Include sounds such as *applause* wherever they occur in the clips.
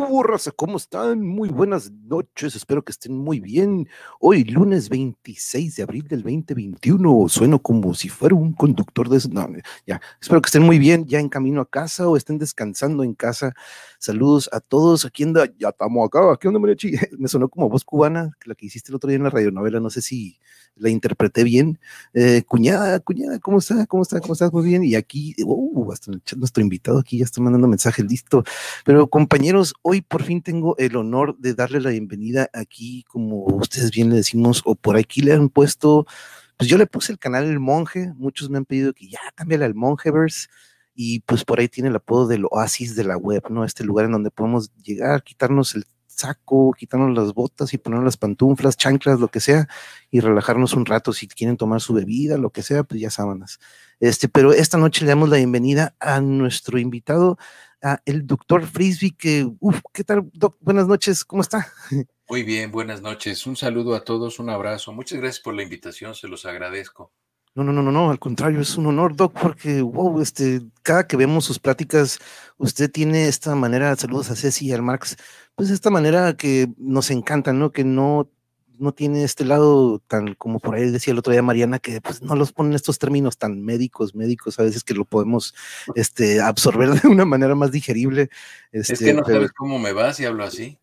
¿Qué hubo? ¿Cómo están? Muy buenas noches, espero que estén muy bien. Hoy, lunes 26 de abril del 2021, sueno como si fuera un conductor de... Ya, espero que estén muy bien, ya en camino a casa o estén descansando en casa. Saludos a todos. Aquí anda, ya estamos acá, aquí anda Mariachi. *laughs* Me sonó como voz cubana, la que hiciste el otro día en la radionovela, no sé si la interpreté bien. Eh, cuñada, cuñada, ¿cómo está? ¿Cómo está? ¿Cómo estás? Muy bien. Y aquí, uh, hasta nuestro invitado aquí ya está mandando mensaje listo. Pero compañeros, hoy por fin tengo el honor de darle la bienvenida aquí, como ustedes bien le decimos, o por aquí le han puesto, pues yo le puse el canal El Monje, muchos me han pedido que ya cámbiale al Monjeverse y pues por ahí tiene el apodo del oasis de la web, ¿no? Este lugar en donde podemos llegar, quitarnos el saco, quitarnos las botas y ponernos las pantuflas, chanclas, lo que sea, y relajarnos un rato. Si quieren tomar su bebida, lo que sea, pues ya sábanas. Este, pero esta noche le damos la bienvenida a nuestro invitado, a el doctor Frisby, que, uff, ¿qué tal, doc? Buenas noches, ¿cómo está? Muy bien, buenas noches. Un saludo a todos, un abrazo. Muchas gracias por la invitación, se los agradezco. No, no, no, no, no, al contrario, es un honor, Doc, porque, wow, este, cada que vemos sus pláticas, usted tiene esta manera, saludos a Ceci y al Marx, pues esta manera que nos encanta, ¿no? Que no, no tiene este lado tan, como por ahí decía el otro día Mariana, que pues no los ponen estos términos tan médicos, médicos, a veces que lo podemos este, absorber *laughs* de una manera más digerible. Este, es que no sabes cómo me vas y hablo así.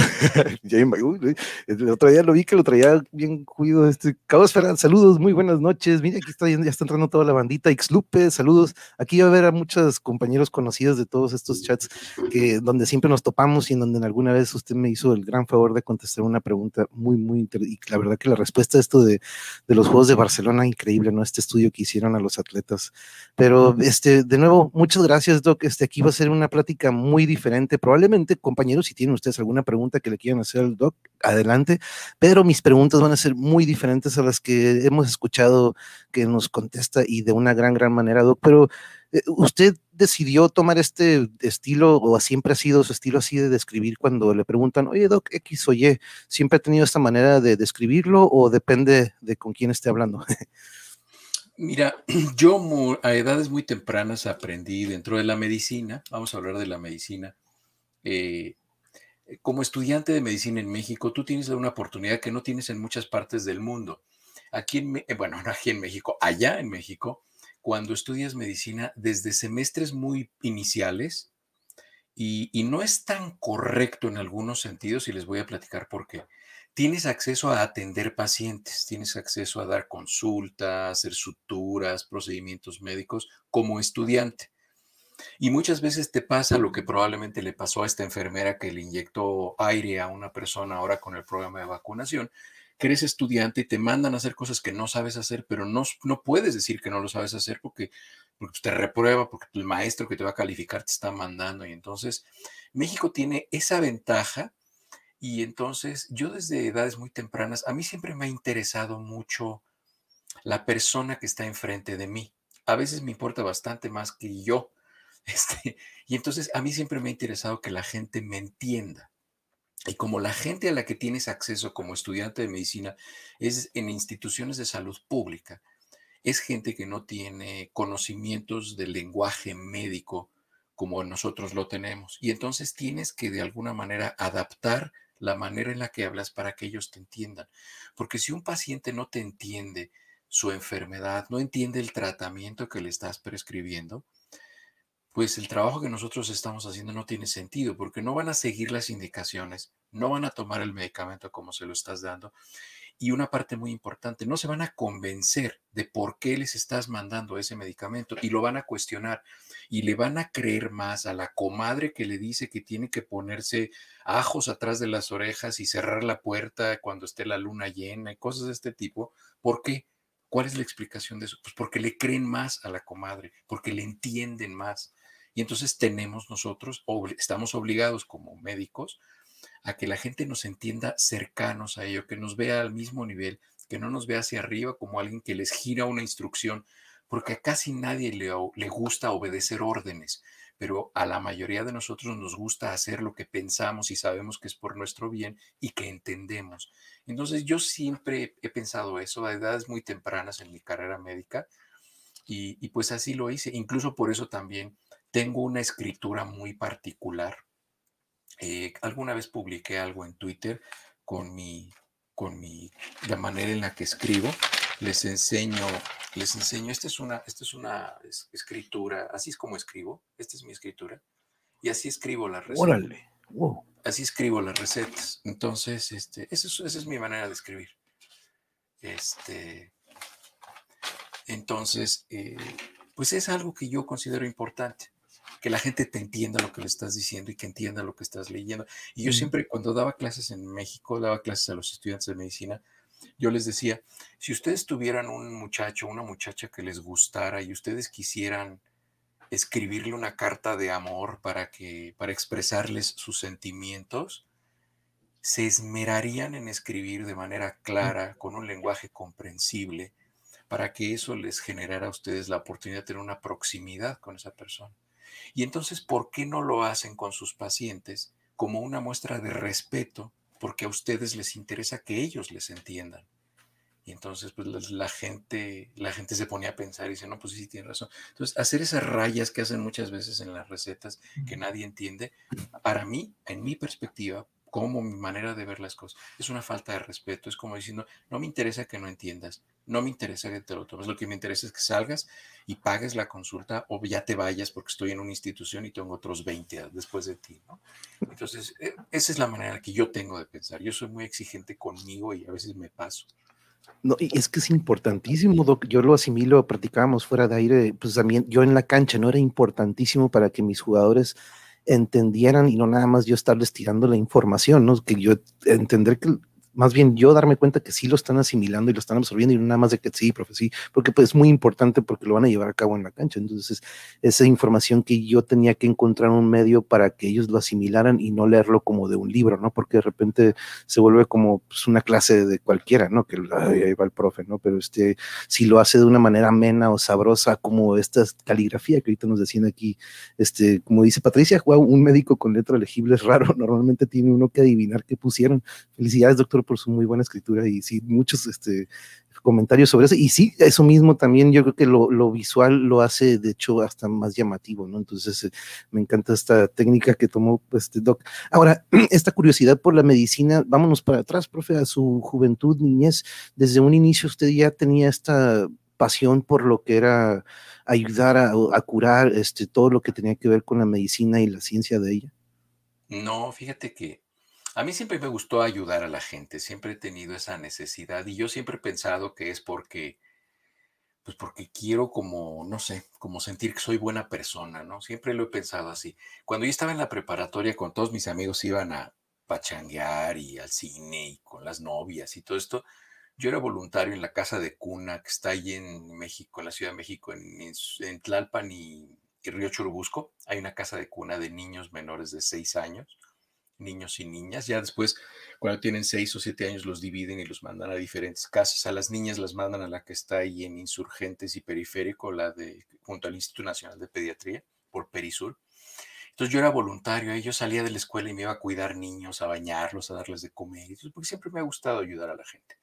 *laughs* el otro día lo vi que lo traía bien cuido. Este, Esfera, saludos, muy buenas noches. Mira, aquí está, ya está entrando toda la bandita. Xlupe, saludos. Aquí va a ver a muchos compañeros conocidos de todos estos chats que donde siempre nos topamos y en donde alguna vez usted me hizo el gran favor de contestar una pregunta muy, muy interesante. Y la verdad que la respuesta a esto de, de, los Juegos de Barcelona, increíble, ¿no? Este estudio que hicieron a los atletas. Pero, este, de nuevo, muchas gracias, Doc. Este, aquí va a ser una plática muy diferente. Probablemente, compañeros, si tienen ustedes alguna pregunta, que le quieran hacer al doc, adelante, pero mis preguntas van a ser muy diferentes a las que hemos escuchado que nos contesta y de una gran, gran manera, doc, pero eh, usted decidió tomar este estilo o siempre ha sido su estilo así de describir cuando le preguntan, oye, Doc, X o Y, ¿siempre ha tenido esta manera de describirlo o depende de con quién esté hablando? *laughs* Mira, *clears throat* yo a edades muy tempranas aprendí dentro de la medicina, vamos a hablar de la medicina, eh, eh, como estudiante de medicina en México, tú tienes una oportunidad que no tienes en muchas partes del mundo. Aquí en, bueno, *laughs* no aquí en México, allá en México, cuando estudias medicina desde semestres muy iniciales, y, y, no es tan correcto en algunos sentidos, y les voy a platicar por qué. Tienes acceso a atender pacientes, tienes acceso a dar consultas, hacer suturas, procedimientos médicos como estudiante. Y muchas veces te pasa lo que probablemente le pasó a esta enfermera que le inyectó aire a una persona ahora con el programa de vacunación, que eres estudiante y te mandan a hacer cosas que no sabes hacer, pero no, no puedes decir que no lo sabes hacer porque, porque te reprueba, porque el maestro que te va a calificar te está mandando. Y entonces México tiene esa ventaja y entonces yo desde edades muy tempranas, a mí siempre me ha interesado mucho la persona que está enfrente de mí. A veces me importa bastante más que yo *laughs* este, y entonces a mí siempre me ha interesado que la gente me entienda. Y como la gente a la que tienes acceso como estudiante de medicina es en instituciones de salud pública, es gente que no tiene conocimientos del lenguaje médico como nosotros lo tenemos. Y entonces tienes que de alguna manera adaptar la manera en la que hablas para que ellos te entiendan. Porque si un paciente no te entiende su enfermedad, no entiende el tratamiento que le estás prescribiendo, pues el trabajo que nosotros estamos haciendo no tiene sentido porque no van a seguir las indicaciones, no van a tomar el medicamento como se lo estás dando. Y una parte muy importante, no se van a convencer de por qué les estás mandando ese medicamento y lo van a cuestionar y le van a creer más a la comadre que le dice que tiene que ponerse ajos atrás de las orejas y cerrar la puerta cuando esté la luna llena y cosas de este tipo. ¿Por qué? ¿Cuál es la explicación de eso? Pues porque le creen más a la comadre, porque le entienden más. Y entonces tenemos nosotros, estamos obligados como médicos a que la gente nos entienda cercanos a ello, que nos vea al mismo nivel, que no nos vea hacia arriba como alguien que les gira una instrucción, porque a casi nadie le, le gusta obedecer órdenes, pero a la mayoría de nosotros nos gusta hacer lo que pensamos y sabemos que es por nuestro bien y que entendemos. Entonces yo siempre he pensado eso a edades muy tempranas en mi carrera médica y, y pues así lo hice. Incluso por eso también tengo una escritura muy particular. Eh, alguna vez publiqué algo en Twitter con mi, con mi, la manera en la que escribo. Les enseño, les enseño, esta es una, esta es una escritura, así es como escribo, esta es mi escritura, y así escribo las recetas. Órale, Así escribo las recetas. Entonces, este, esa es, esa es mi manera de escribir. Este, entonces, eh, pues es algo que yo considero importante, que la gente te entienda lo que le estás diciendo y que entienda lo que estás leyendo. Y yo siempre, cuando daba clases en México, daba clases a los estudiantes de medicina, yo les decía, si ustedes tuvieran un muchacho, una muchacha que les gustara y ustedes quisieran escribirle una carta de amor para que para expresarles sus sentimientos, se esmerarían en escribir de manera clara, con un lenguaje comprensible, para que eso les generara a ustedes la oportunidad de tener una proximidad con esa persona. Y entonces, ¿por qué no lo hacen con sus pacientes como una muestra de respeto? Porque a ustedes les interesa que ellos les entiendan. Y entonces, pues la, gente, la gente se pone a pensar y dice, no, pues sí, tiene razón. Entonces, hacer esas rayas que hacen muchas veces en las recetas que nadie entiende, para mí, en mi perspectiva, como mi manera de ver las cosas. Es una falta de respeto, es como diciendo, no me interesa que no entiendas, no me interesa que te lo tomes, lo que me interesa es que salgas y pagues la consulta o ya te vayas porque estoy en una institución y tengo otros 20 después de ti, ¿no? Entonces, e, esa es la manera que yo tengo de pensar. Yo soy muy exigente conmigo y a veces me paso. No, y es que es importantísimo, Doc. Yo lo asimilo, practicábamos fuera de aire, pues también yo en la cancha no era importantísimo para que mis jugadores entendieran y no nada más yo estarles tirando la información, ¿no? Que yo entender que más bien yo darme cuenta que sí lo están asimilando y lo están absorbiendo y nada más de que sí, profe, sí, porque pues es muy importante porque lo van a llevar a cabo en la cancha. Entonces, esa información que yo tenía que encontrar un medio para que ellos lo asimilaran y no leerlo como de un libro, ¿no? Porque de repente se vuelve como pues, una clase de cualquiera, ¿no? Que ahí va el profe, ¿no? Pero este, si lo hace de una manera amena o sabrosa, como esta caligrafía que ahorita nos decían aquí, este, como dice Patricia, un médico con letra legible es raro, *laughs* normalmente tiene uno que adivinar qué pusieron. Felicidades, doctor por su muy buena escritura y sí, muchos este, comentarios sobre eso. Y sí, eso mismo también yo creo que lo, visual lo hace, de hecho, hasta más llamativo, ¿no? Entonces, eh, me encanta esta técnica que tomó este Doc. Ahora, *clears throat* esta curiosidad por la medicina, vámonos para atrás, profe, a su juventud, niñez. Desde un inicio usted ya tenía esta pasión por lo que era ayudar a, a curar este, todo lo que tenía que ver con la medicina y la ciencia de ella. No, fíjate que a mí siempre me gustó ayudar a la gente, siempre he tenido esa necesidad y yo siempre he pensado que es porque, pues porque quiero como, no sé, como sentir que soy buena persona, ¿no? Siempre lo he pensado así. Cuando yo estaba en la preparatoria con todos mis amigos iban a pachanguear y al cine y con las novias y todo esto, yo era voluntario en la casa de cuna que está ahí en México, en la Ciudad de México, en, Tlalpan y, y Río Churubusco. Hay una casa de cuna de niños menores de seis años niños y niñas. Ya después, cuando tienen seis o siete años, los dividen y los mandan a diferentes casas. A las niñas las mandan a la que está ahí en Insurgentes y Periférico, la de junto al Instituto Nacional de Pediatría, por Perisur. Entonces yo era voluntario, yo salía de la escuela y me iba a cuidar niños, a bañarlos, a darles de comer, porque siempre me ha gustado ayudar a la gente.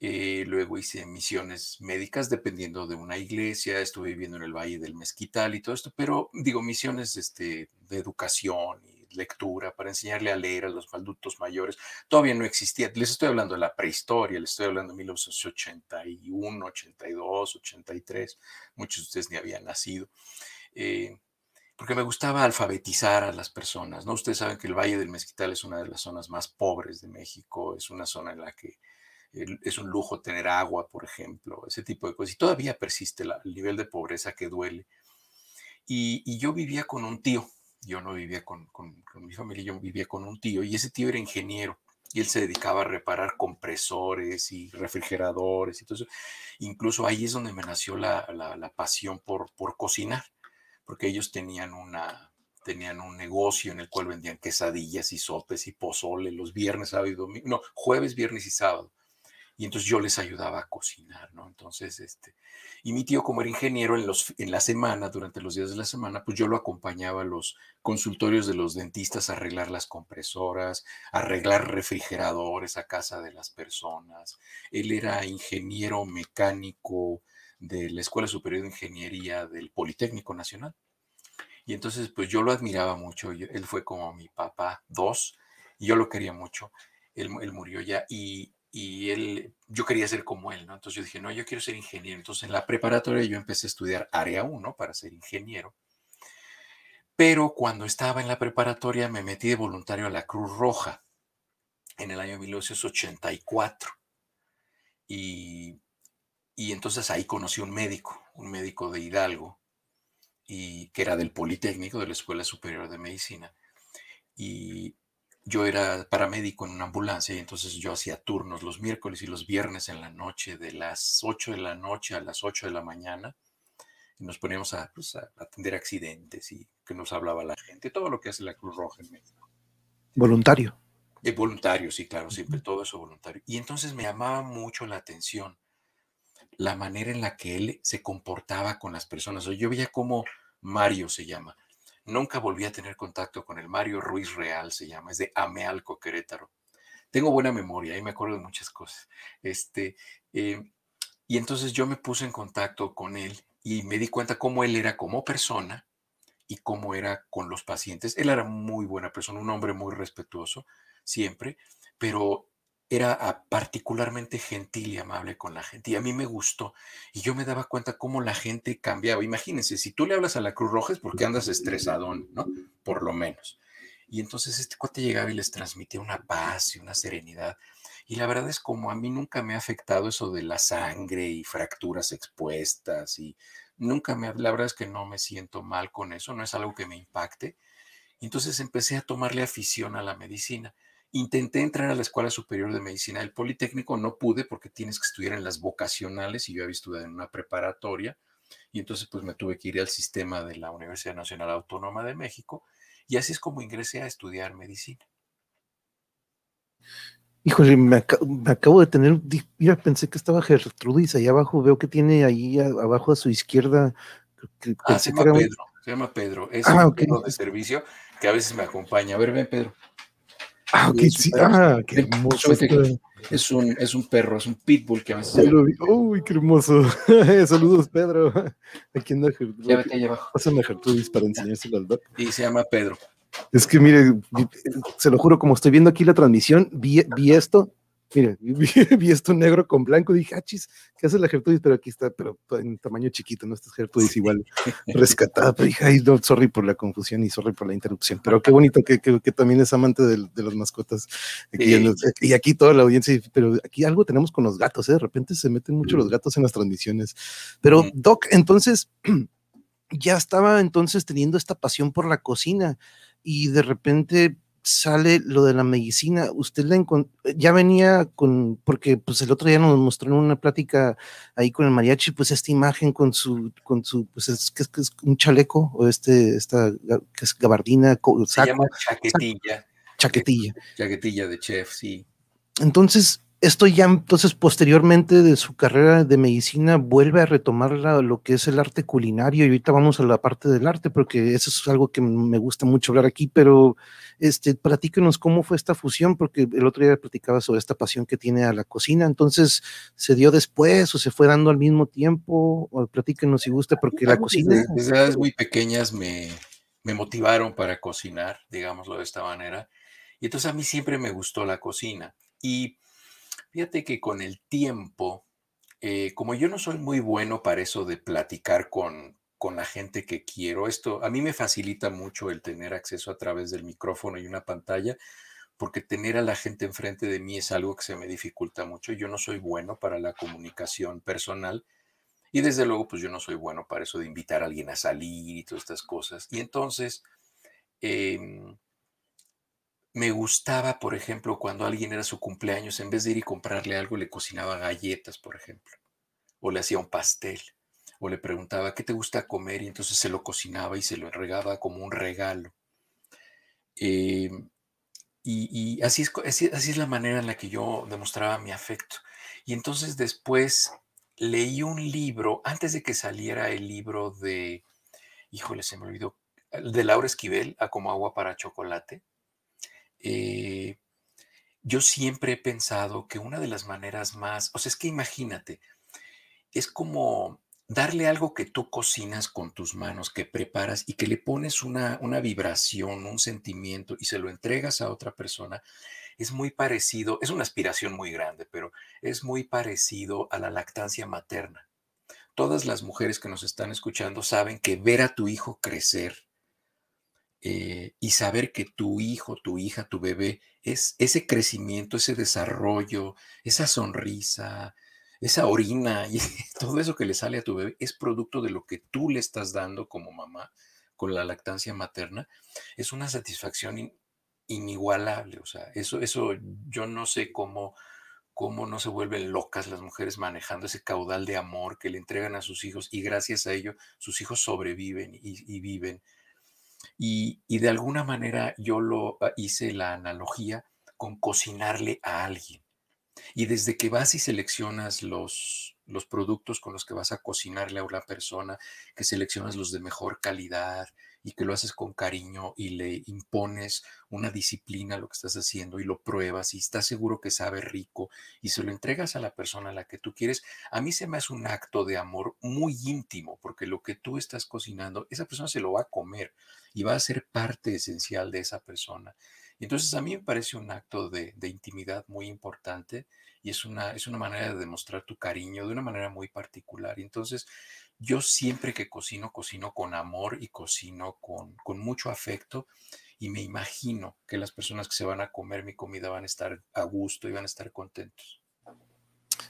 Eh, luego hice misiones médicas dependiendo de una iglesia, estuve viviendo en el Valle del Mezquital y todo esto, pero digo, misiones este, de educación y lectura, para enseñarle a leer a los maldutos mayores. Todavía no existía, les estoy hablando de la prehistoria, les estoy hablando de 1981, 82, 83, muchos de ustedes ni habían nacido. Eh, porque me gustaba alfabetizar a las personas, ¿no? Ustedes saben que el Valle del Mezquital es una de las zonas más pobres de México, es una zona en la que es un lujo tener agua, por ejemplo, ese tipo de cosas. Y todavía persiste el nivel de pobreza que duele. y, yo vivía con un tío, yo no vivía con, mi familia, yo vivía con un tío y ese tío era ingeniero y él se dedicaba a reparar compresores y refrigeradores y todo eso. Incluso ahí es donde me nació la, pasión por, por cocinar, porque ellos tenían una, tenían un negocio en el cual vendían quesadillas y sopes y pozole los viernes, sábado y domingo, no, jueves, viernes y sábado y entonces yo les ayudaba a cocinar, ¿no? Entonces, este, y mi tío como era ingeniero en, los, en la semana, durante los días de la semana, pues yo lo acompañaba a los consultorios de los dentistas a arreglar las compresoras, a arreglar refrigeradores a casa de las personas. Él era ingeniero mecánico de la Escuela Superior de Ingeniería del Politécnico Nacional. Y entonces, pues yo lo admiraba mucho. él fue como mi papá, dos, y yo lo quería mucho. Él, él murió ya y, y, él, yo quería ser como él, ¿no? Entonces yo dije, no, yo quiero ser ingeniero. Entonces en la preparatoria yo empecé a estudiar área 1 para ser ingeniero. Pero cuando estaba en la preparatoria me metí de voluntario a la Cruz Roja en el año 1984. Y, y entonces ahí conocí un médico, un médico de Hidalgo, y que era del Politécnico, de la Escuela Superior de Medicina. Y yo era paramédico en una ambulancia y entonces yo hacía turnos los miércoles y los viernes en la noche, de las 8 de la noche a las 8 de la mañana. Y nos poníamos pues, a, atender accidentes y que nos hablaba la gente, todo lo que hace la Cruz Roja en México. Voluntario. De voluntario, sí, claro, siempre todo eso voluntario. Y entonces me llamaba mucho la atención la manera en la que él se comportaba con las personas. Yo veía cómo Mario se llama. Nunca volví a tener contacto con el Mario Ruiz Real, se llama, es de Amealco, Querétaro. Tengo buena memoria y me acuerdo de muchas cosas. Este, eh, y entonces yo me puse en contacto con él y me di cuenta cómo él era como persona y cómo era con los pacientes. Él era muy buena persona, un hombre muy respetuoso siempre, pero era particularmente gentil y amable con la gente. Y a mí me gustó. Y yo me daba cuenta cómo la gente cambiaba. Imagínense, si tú le hablas a la Cruz Roja es porque andas estresadón, ¿no? Por lo menos. Y entonces este cuate llegaba y les transmitía una paz y una serenidad. Y la verdad es como a mí nunca me ha afectado eso de la sangre y fracturas expuestas y nunca me, la verdad es que no me siento mal con eso, no es algo que me impacte. Y entonces empecé a tomarle afición a la medicina Intenté entrar a la Escuela Superior de Medicina del Politécnico, no pude porque tienes que estudiar en las vocacionales y yo había estudiado en una preparatoria y entonces pues me tuve que ir al sistema de la Universidad Nacional Autónoma de México y así es como ingresé a estudiar medicina. Híjole, me, acabo de tener, mira, pensé que estaba Gertrudis ahí abajo, veo que tiene ahí abajo a su izquierda. ah, se llama Pedro, se llama Pedro, es ah, un de servicio que a veces me acompaña. A ver, ven Pedro. Ah, ok, sí. Ah, qué hermoso. Es un, es un perro, es un pitbull que a veces. Uy, qué hermoso. *laughs* Saludos, Pedro. Aquí anda Gertrudis. Ya vete allá abajo. Pásame a Gertrudis para enseñárselo al doc. Y se llama Pedro. Es que mire, se lo juro, como estoy viendo aquí la transmisión, vi, vi esto Mire, *laughs* vi, esto negro con blanco, dije, ah, ¿qué hace la Gertrudis? Pero aquí está, pero en tamaño chiquito, ¿no? Esta Gertrudis igual *laughs* rescatada, pero dije, ay, no, sorry por la confusión y sorry por la interrupción, pero qué bonito que, también es amante de, de las mascotas. y aquí toda la audiencia, pero aquí algo tenemos con los gatos, ¿eh? De repente se meten mucho los gatos en las transmisiones. Pero, Doc, entonces, *clears throat* ya estaba entonces teniendo esta pasión por la cocina y de repente sale lo de la medicina, usted la ya venía con, porque pues el otro día nos mostró en una plática ahí con el mariachi, pues esta imagen con su, con su, pues es que es, un chaleco, o este, esta, que es gabardina, Se llama chaquetilla. Chaquetilla. Chaquetilla de chef, sí. Entonces, esto ya entonces posteriormente de su carrera de medicina vuelve a retomar lo que es el arte culinario y ahorita vamos a la parte del arte porque eso es algo que me gusta mucho hablar aquí, pero este, platíquenos cómo fue esta fusión porque el otro día platicaba sobre esta pasión que tiene a la cocina, entonces se dio después o se fue dando al mismo tiempo, o platíquenos si gusta porque la cocina... Desde, edades muy pequeñas me, me motivaron para cocinar, digámoslo de esta manera, y entonces a mí siempre me gustó la cocina y Fíjate que con el tiempo, eh, como yo no soy muy bueno para eso de platicar con, con la gente que quiero, esto a mí me facilita mucho el tener acceso a través del micrófono y una pantalla, porque tener a la gente enfrente de mí es algo que se me dificulta mucho. Yo no soy bueno para la comunicación personal y desde luego pues yo no soy bueno para eso de invitar a alguien a salir y todas estas cosas. Y entonces, em, me gustaba, por ejemplo, cuando alguien era su cumpleaños, en vez de ir y comprarle algo, le cocinaba galletas, por ejemplo, o le hacía un pastel, o le preguntaba, ¿qué te gusta comer? Y entonces se lo cocinaba y se lo entregaba como un regalo. Eh, y, así, es, así, es la manera en la que yo demostraba mi afecto. Y entonces después leí un libro, antes de que saliera el libro de, híjole, se me olvidó, de Laura Esquivel, a como agua para chocolate eh, yo siempre he pensado que una de las maneras más, o sea, es que imagínate, es como darle algo que tú cocinas con tus manos, que preparas y que le pones una, una vibración, un sentimiento y se lo entregas a otra persona, es muy parecido, es una aspiración muy grande, pero es muy parecido a la lactancia materna. Todas las mujeres que nos están escuchando saben que ver a tu hijo crecer eh, y saber que tu hijo, tu hija, tu bebé, es ese crecimiento, ese desarrollo, esa sonrisa, esa orina y *laughs* todo eso que le sale a tu bebé es producto de lo que tú le estás dando como mamá con la lactancia materna, es una satisfacción inigualable. O sea, eso, eso yo no sé cómo, cómo no se vuelven locas las mujeres manejando ese caudal de amor que le entregan a sus hijos y gracias a ello sus hijos sobreviven y, viven. Y, y, de alguna manera yo lo ah, hice la analogía con cocinarle a alguien. Y desde que vas y seleccionas los, los productos con los que vas a cocinarle a una persona, que seleccionas los de mejor calidad y que lo haces con cariño y le impones una disciplina a lo que estás haciendo y lo pruebas y estás seguro que sabe rico y se lo entregas a la persona a la que tú quieres, a mí se me hace un acto de amor muy íntimo porque lo que tú estás cocinando, esa persona se lo va a comer y va a ser parte esencial de esa persona. Entonces a mí me parece un acto de, intimidad muy importante y es una, es una manera de demostrar tu cariño de una manera muy particular. Entonces yo siempre que cocino, cocino con amor y cocino con, con mucho afecto y me imagino que las personas que se van a comer mi comida van a estar a gusto y van a estar contentos.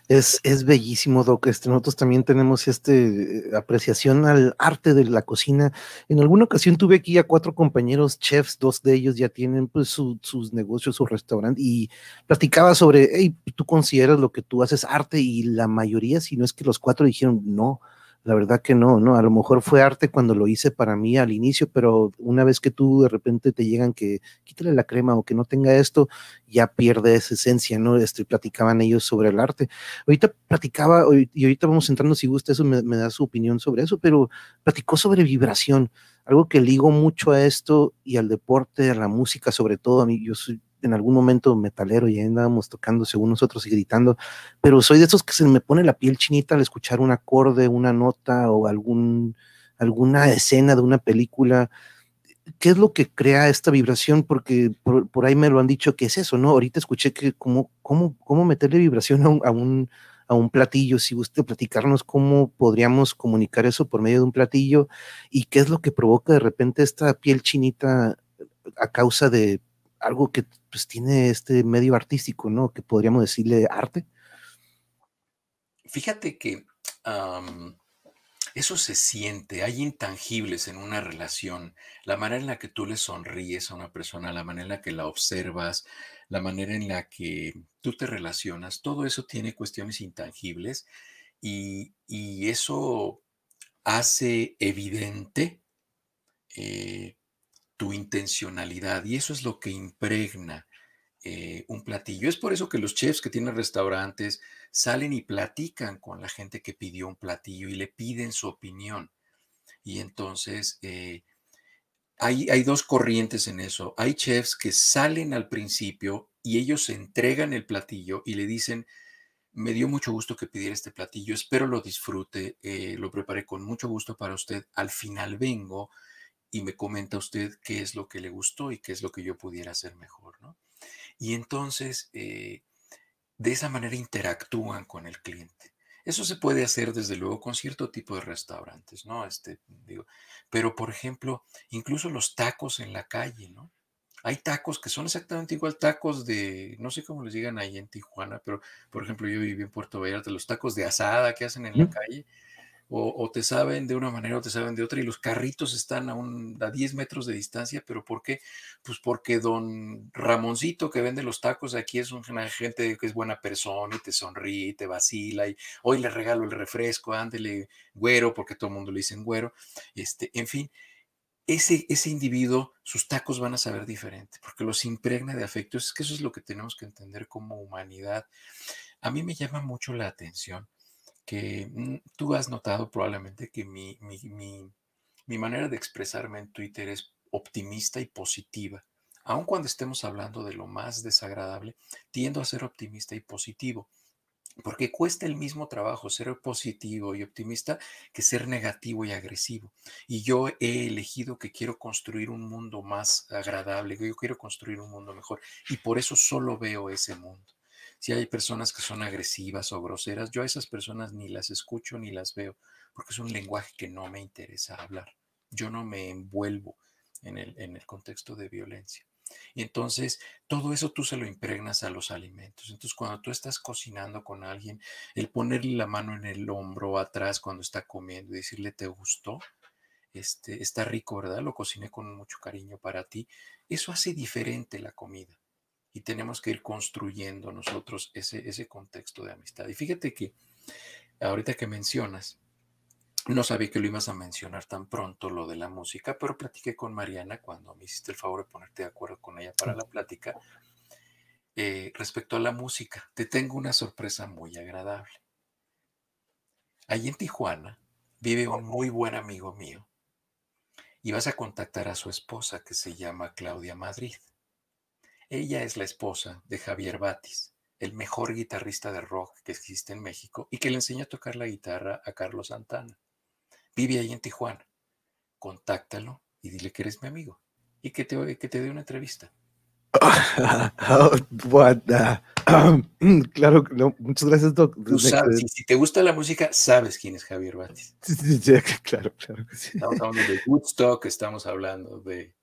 Es, es bellísimo, Doc. Este, nosotros también tenemos este eh, apreciación al arte de la cocina. En alguna ocasión tuve aquí a cuatro compañeros chefs, dos de ellos ya tienen pues sus negocios, su restaurante, y platicaba sobre, hey, tú consideras lo que tú haces arte, y la mayoría, si no es que los cuatro dijeron, no, la verdad que no, ¿no? A lo mejor fue arte cuando lo hice para mí al inicio, pero una vez que tú de repente te llegan que quítale la crema o que no tenga esto, ya pierde esa esencia, ¿no? Este, platicaban ellos sobre el arte. Ahorita platicaba, y ahorita vamos entrando, si gusta eso, me, da su opinión sobre eso, pero platicó sobre vibración, algo que ligo mucho a esto y al deporte, a la música sobre todo. A mí, yo soy en algún momento metalero y andábamos tocando según nosotros y gritando, pero soy de esos que se me pone la piel chinita al escuchar un acorde, una nota o algún, alguna escena de una película. ¿Qué es lo que crea esta vibración? Porque por, ahí me lo han dicho que es eso, ¿no? Ahorita escuché que cómo, cómo, cómo meterle vibración a un, a un, a un platillo, si guste platicarnos cómo podríamos comunicar eso por medio de un platillo y qué es lo que provoca de repente esta piel chinita a causa de algo que pues tiene este medio artístico, ¿no? Que podríamos decirle arte. Fíjate que eso se siente, hay intangibles en una relación, la manera en la que tú le sonríes a una persona, la manera en la que la observas, la manera en la que tú te relacionas, todo eso tiene cuestiones intangibles y, eso hace evidente eh, tu intencionalidad y eso es lo que impregna eh, un platillo. Es por eso que los chefs que tienen restaurantes salen y platican con la gente que pidió un platillo y le piden su opinión. Y entonces eh, hay, hay dos corrientes en eso. Hay chefs que salen al principio y ellos entregan el platillo y le dicen, me dio mucho gusto que pidiera este platillo, espero lo disfrute, eh, lo preparé con mucho gusto para usted. Al final vengo y me comenta usted qué es lo que le gustó y qué es lo que yo pudiera hacer mejor, ¿no? Y entonces, eh, de esa manera interactúan con el cliente. Eso se puede hacer desde luego con cierto tipo de restaurantes, ¿no? Este, digo, pero por ejemplo, incluso los tacos en la calle, ¿no? Hay tacos que son exactamente igual tacos de, no sé cómo les digan ahí en Tijuana, pero por ejemplo yo viví en Puerto Vallarta, los tacos de asada que hacen en la calle, o, te saben de una manera o te saben de otra, y los carritos están a, un, a 10 metros de distancia, pero ¿por qué? Pues porque don Ramoncito que vende los tacos aquí es una gente que es buena persona y te sonríe y te vacila, y hoy le regalo el refresco, ándele güero, porque todo el mundo le dice güero, este, en fin. Ese, ese individuo, sus tacos van a saber diferente, porque los impregna de afecto. Es que eso es lo que tenemos que entender como humanidad. A mí me llama mucho la atención que mm, tú has notado probablemente que mi, mi, manera de expresarme en Twitter es optimista y positiva. Aun cuando estemos hablando de lo más desagradable, tiendo a ser optimista y positivo. porque cuesta el mismo trabajo ser positivo y optimista que ser negativo y agresivo. Y yo he elegido que quiero construir un mundo más agradable, que yo quiero construir un mundo mejor. Y por eso solo veo ese mundo. Si hay personas que son agresivas o groseras, yo a esas personas ni las escucho ni las veo, porque es un lenguaje que no me interesa hablar. Yo no me envuelvo en el, en el contexto de violencia. Y entonces todo eso tú se lo impregnas a los alimentos. Entonces cuando tú estás cocinando con alguien, el ponerle la mano en el hombro atrás cuando está comiendo y decirle, ¿te gustó? Este, está rico, ¿verdad? Lo cociné con mucho cariño para ti. Eso hace diferente la comida. Y tenemos que ir construyendo nosotros ese, ese contexto de amistad. Y fíjate que ahorita que mencionas, no sabía que lo ibas a mencionar tan pronto lo de la música, pero platiqué con Mariana cuando me hiciste el favor de ponerte de acuerdo con ella para la plática. Eh, respecto a la música, te tengo una sorpresa muy agradable. Allí en Tijuana vive un muy buen amigo mío y vas a contactar a su esposa que se llama Claudia Madrid. Ella es la esposa de Javier Batis, el mejor guitarrista de rock que existe en México y que le enseña a tocar la guitarra a Carlos Santana vive ahí en Tijuana. Contáctalo y dile que eres mi amigo y que te, que te dé una entrevista. *laughs* *clears throat* claro, no, muchas gracias, Doc. si, te gusta la música, sabes quién es Javier Batis. *laughs* claro, claro sí. Estamos hablando de Woodstock, estamos hablando de.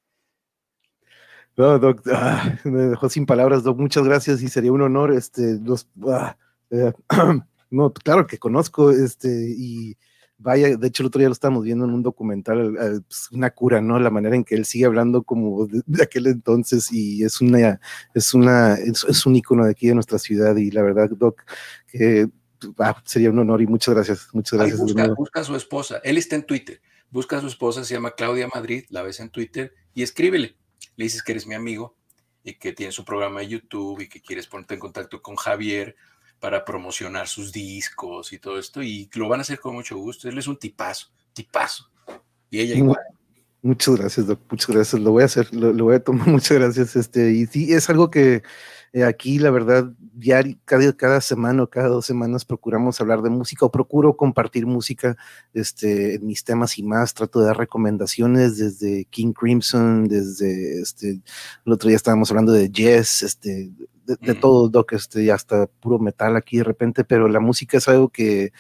No, Doc, *laughs* ah, me dejó sin palabras, Doc. Muchas gracias y sería un honor. Este, los, ah, eh, *clears throat* no, claro que conozco, este, y vaya, de hecho el otro día lo estábamos viendo en un documental, eh, pues, una cura, ¿no? La manera en que él sigue hablando como de, aquel entonces y es una, es una, es, un icono de aquí de nuestra ciudad y la verdad, Doc, que ah, sería un honor y muchas gracias, muchas gracias. busca, a su esposa, él está en Twitter, busca a su esposa, se llama Claudia Madrid, la ves en Twitter y escríbele, le dices que eres mi amigo y que tiene su programa de YouTube y que quieres ponerte en contacto con Javier para promocionar sus discos y todo esto, y lo van a hacer con mucho gusto. Él es un tipazo, tipazo. Y ella igual. Muchas gracias, Doc, muchas gracias. Lo voy a hacer, lo, voy a tomar, *laughs* muchas gracias. Este, y sí, es algo que eh, aquí, la verdad, diario, cada, cada semana o cada dos semanas procuramos hablar de música o procuro compartir música este, en mis temas y más. Trato de dar recomendaciones desde King Crimson, desde este, el otro día estábamos hablando de jazz, este, de, todo, Doc, este, hasta puro metal aquí de repente, pero la música es algo que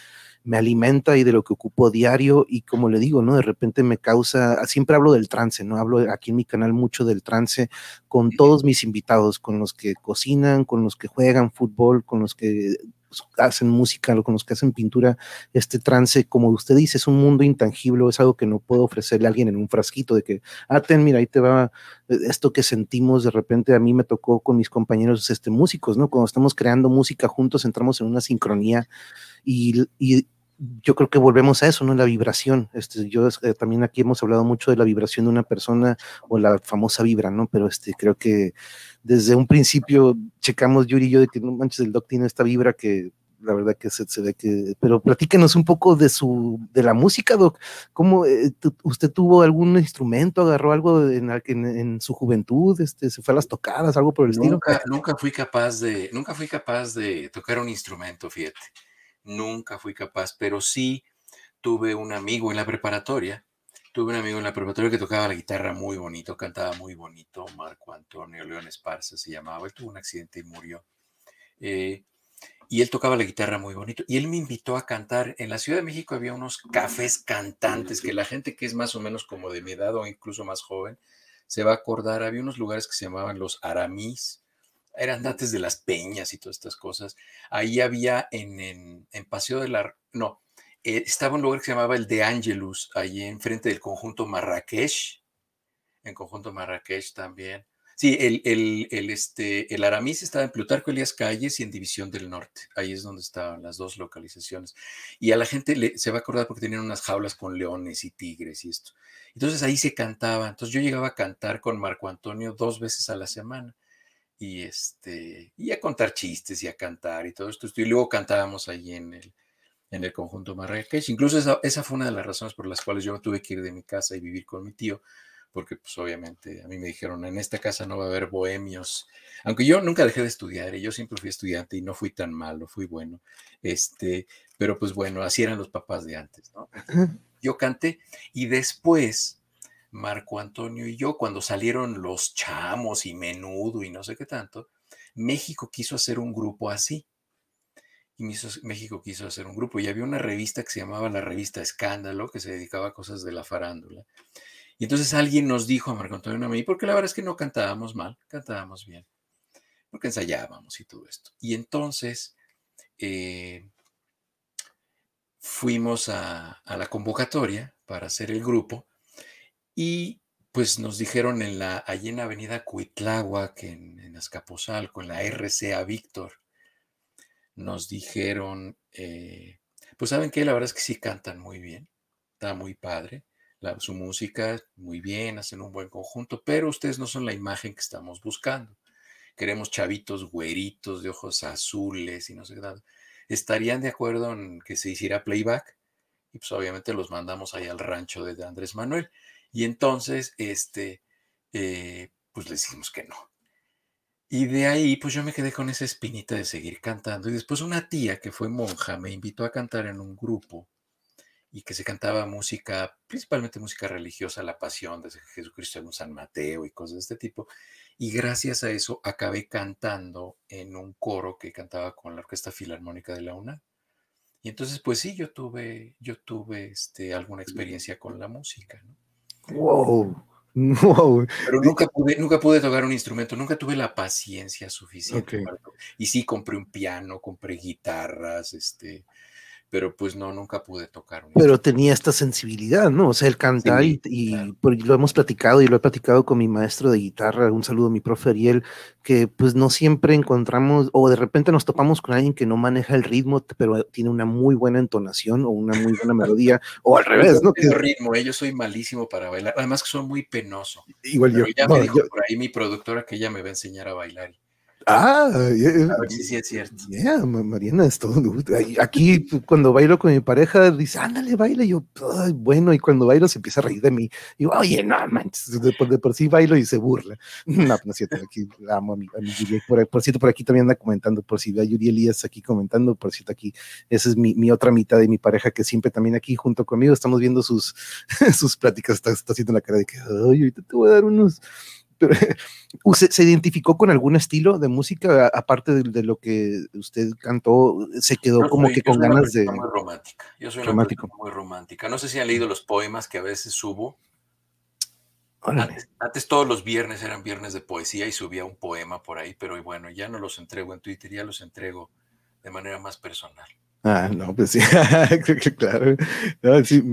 me alimenta y de lo que ocupo diario y como le digo, ¿no? De repente me causa, siempre hablo del trance, ¿no? Hablo aquí en mi canal mucho del trance con todos mis invitados, con los que cocinan, con los que juegan fútbol, con los que hacen música, con los que hacen pintura, este trance, como usted dice, es un mundo intangible, es algo que no puedo ofrecerle a alguien en un frasquito de que, ah, ten, mira, ahí te va eh, esto que sentimos, de repente a mí me tocó con mis compañeros este, músicos, ¿no? Cuando estamos creando música juntos, entramos en una sincronía y, y yo creo que volvemos a eso, ¿no? La vibración. Este, yo eh, también aquí hemos hablado mucho de la vibración de una persona o la famosa vibra, ¿no? Pero este, creo que desde un principio checamos Yuri y yo de que no manches, el doc tiene esta vibra que la verdad que se, ve que, pero platíquenos un poco de su, de la música, Doc. ¿Cómo eh, usted tuvo algún instrumento, agarró algo en, en, su juventud, este, se fue a las tocadas, algo por el estilo? Nunca fui capaz de, nunca fui capaz de tocar un instrumento, fíjate nunca fui capaz, pero sí tuve un amigo en la preparatoria, tuve un amigo en la preparatoria que tocaba la guitarra muy bonito, cantaba muy bonito, Marco Antonio León Esparza se llamaba, él tuvo un accidente y murió. Eh, y él tocaba la guitarra muy bonito. Y él me invitó a cantar. En la Ciudad de México había unos cafés cantantes que la gente que es más o menos como de mi edad o incluso más joven se va a acordar. Había unos lugares que se llamaban los Aramís eran antes de las peñas y todas estas cosas. Ahí había en, en, Paseo de la... No, eh, estaba un lugar que se llamaba el de Angelus, ahí enfrente del conjunto Marrakech, en conjunto Marrakech también. Sí, el, el, el, este, el Aramis estaba en Plutarco Elías Calles y en División del Norte. Ahí es donde estaban las dos localizaciones. Y a la gente se va a acordar porque tenían unas jaulas con leones y tigres y esto. Entonces ahí se cantaba. Entonces yo llegaba a cantar con Marco Antonio dos veces a la semana y este y a contar chistes y a cantar y todo esto. Y luego cantábamos ahí en el, en el conjunto Marrakech. Incluso esa, esa, fue una de las razones por las cuales yo tuve que ir de mi casa y vivir con mi tío, porque pues obviamente a mí me dijeron, en esta casa no va a haber bohemios, aunque yo nunca dejé de estudiar, y yo siempre fui estudiante y no fui tan malo, fui bueno, este, pero pues bueno, así eran los papás de antes, ¿no? Yo canté y después Marco Antonio y yo, cuando salieron los chamos y menudo y no sé qué tanto, México quiso hacer un grupo así. Y México quiso hacer un grupo y había una revista que se llamaba la revista Escándalo, que se dedicaba a cosas de la farándula. Y entonces alguien nos dijo a Marco Antonio y a mí, porque la verdad es que no cantábamos mal, cantábamos bien, porque ensayábamos y todo esto. Y entonces eh, fuimos a, la convocatoria para hacer el grupo y pues nos dijeron en la, allí en la avenida Cuitláhuac, en, en Azcapotzalco, en la RCA Víctor, nos dijeron, eh, pues saben que la verdad es que sí cantan muy bien, está muy padre, su música muy bien, hacen un buen conjunto, pero ustedes no son la imagen que estamos buscando. Queremos chavitos güeritos de ojos azules y no sé qué. ¿Estarían de acuerdo en que se hiciera playback? Y pues obviamente los mandamos ahí al rancho de Andrés Manuel. Y entonces, este, eh, pues le decimos que no. Y de ahí, pues yo me quedé con esa espinita de seguir cantando. Y después una tía que fue monja me invitó a cantar en un grupo y que se cantaba música, principalmente música religiosa, la pasión de Jesucristo en San Mateo y cosas de este tipo. Y gracias a eso acabé cantando en un coro que cantaba con la Orquesta Filarmónica de la UNA. Y entonces, pues sí, yo tuve, yo tuve este, alguna experiencia con la música. ¡Wow! Pero nunca pude, nunca pude tocar un instrumento, nunca tuve la paciencia suficiente. y sí, compré un piano, compré guitarras, este, pero pues no, nunca pude tocar. pero tenía esta sensibilidad, ¿no? O sea, el cantar y, lo hemos platicado y lo he platicado con mi maestro de guitarra, un saludo a mi profe Ariel, que pues no siempre encontramos o de repente nos topamos con alguien que no maneja el ritmo, pero tiene una muy buena entonación o una muy buena melodía, o al *laughs* revés, ¿no? Que ritmo, ¿eh? yo soy malísimo para bailar, además que soy muy penoso. Igual yo. Ya me dijo por ahí mi productora que ella me va a enseñar a bailar. Ah, sí, sí, es cierto. Mariana, es todo. Aquí, cuando bailo con mi pareja, dice, ándale, baila. Y yo, bueno, y cuando bailo se empieza a reír de mí. Y yo, oye, no manches, de, por, sí bailo y se burla. *laughs* No, no es cierto, aquí amo a mi, a mi Yuri. Por, cierto, por aquí también anda comentando, por si ve a Yuri Elías aquí comentando, por cierto, aquí, esa es mi, mi otra mitad de mi pareja que siempre también aquí junto conmigo estamos viendo sus, *laughs* sus pláticas, está, está haciendo la cara de que, ay, ahorita te voy a dar unos *laughs* ¿Se, identificó con algún estilo de música aparte de, lo que usted cantó? ¿Se quedó como que con ganas de...? Muy romántica. Yo soy una muy romántica. No sé si han leído los poemas que a veces subo. Antes, antes, todos los viernes eran viernes de poesía y subía un poema por ahí, pero bueno, ya no los entrego en Twitter, ya los entrego de manera más personal. Ah, no, pues sí, *laughs* claro. No, sí,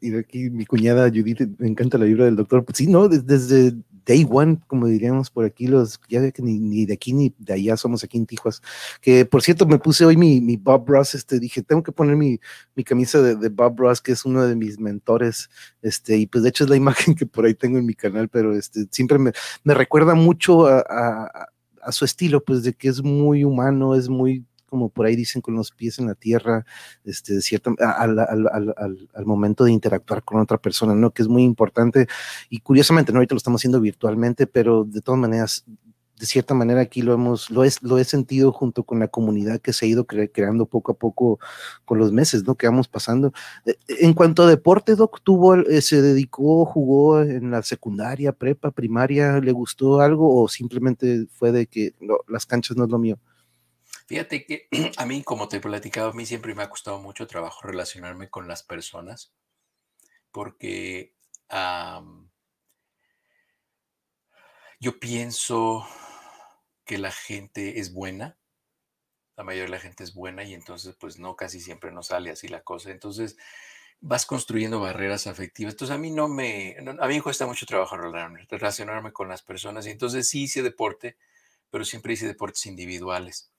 y aquí mi cuñada Judith, me encanta la libro del doctor. Pues sí, no, desde, day one, como diríamos por aquí, los, ya ve que ni, de aquí ni de allá somos aquí en Tijuas. Que por cierto, me puse hoy mi, Bob Ross, este, dije, tengo que poner mi, mi camisa de, Bob Ross, que es uno de mis mentores, este, y pues de hecho es la *laughs* imagen que por ahí tengo en mi canal, pero este, siempre me, me recuerda mucho a, a su estilo, pues de que es muy humano, es muy como por ahí dicen, con los pies en la tierra, este, cierto, al, al, al, al, momento de interactuar con otra persona, ¿no? Que es muy importante. Y curiosamente, ¿no? Ahorita lo estamos haciendo virtualmente, pero de todas maneras, de cierta manera aquí lo hemos, lo, es, lo he sentido junto con la comunidad que se ha ido creando poco a poco con los meses, ¿no? Que vamos pasando. Eh, en cuanto a deporte, Doc, tuvo, eh, se dedicó, jugó en la secundaria, prepa, primaria, ¿le gustó algo o simplemente fue de que las canchas no es lo mío? Fíjate que *clears throat* a mí, como te he platicado, a mí siempre me ha costado mucho trabajo relacionarme con las personas, porque yo pienso que la gente es buena, la mayoría de la gente es buena y entonces pues no, casi siempre no sale así la cosa. Entonces vas construyendo barreras afectivas. Entonces a mí no me, a mí me cuesta mucho trabajo relacionarme con las personas y entonces sí hice deporte, pero siempre hice deportes individuales.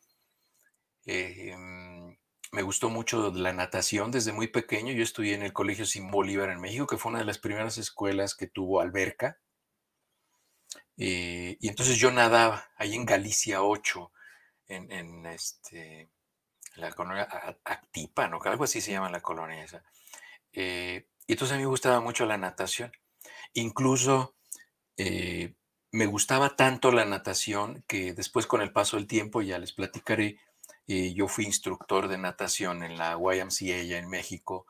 Em, me gustó mucho la natación desde muy pequeño. Yo estudié en el Colegio Sin Bolívar en México, que fue una de las primeras escuelas que tuvo alberca. Eh, y entonces yo nadaba ahí en Galicia 8, en, este, la colonia Actipa, ¿no? Algo así se llama la colonia esa. Eh, y entonces a mí me gustaba mucho la natación. Incluso eh, me gustaba tanto la natación que después con el paso del tiempo, ya les platicaré, eh, yo fui instructor de natación en la YMCA en México,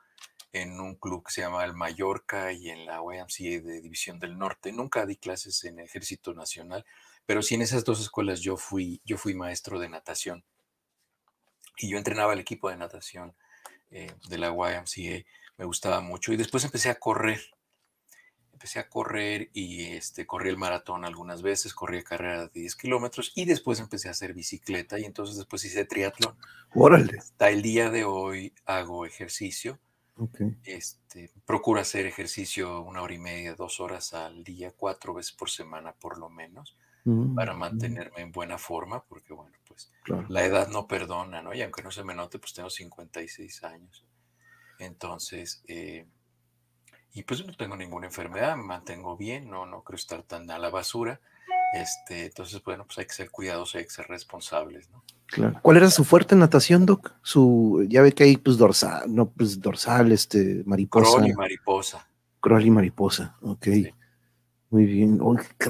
en un club que se llama el Mallorca y en la YMCA de División del Norte. Nunca di clases en Ejército Nacional, pero sí en esas dos escuelas yo fui, yo fui maestro de natación. Y yo entrenaba el equipo de natación eh, de la YMCA, me gustaba mucho. Y después empecé a correr. Empecé a correr y este, corrí el maratón algunas veces, corrí carrera de 10 kilómetros y después empecé a hacer bicicleta y entonces después hice triatlón. Órale. Hasta el día de hoy hago ejercicio. Este, procuro hacer ejercicio una hora y media, dos horas al día, cuatro veces por semana por lo menos, para mm, mm. mantenerme en buena forma, porque bueno, pues la edad no perdona, ¿no? Y aunque no se me note, pues tengo 56 años. Entonces, eh, y pues no tengo ninguna enfermedad, me mantengo bien, no, no creo estar tan a la basura. Este, entonces, bueno, pues hay que ser cuidadosos, hay que ser responsables, ¿no? Claro. ¿Cuál era su fuerte natación, Doc? Su, ya ve que hay pues dorsal, no, pues dorsal, este, mariposa. Crawl y mariposa. Crawl y mariposa, ok. Muy bien.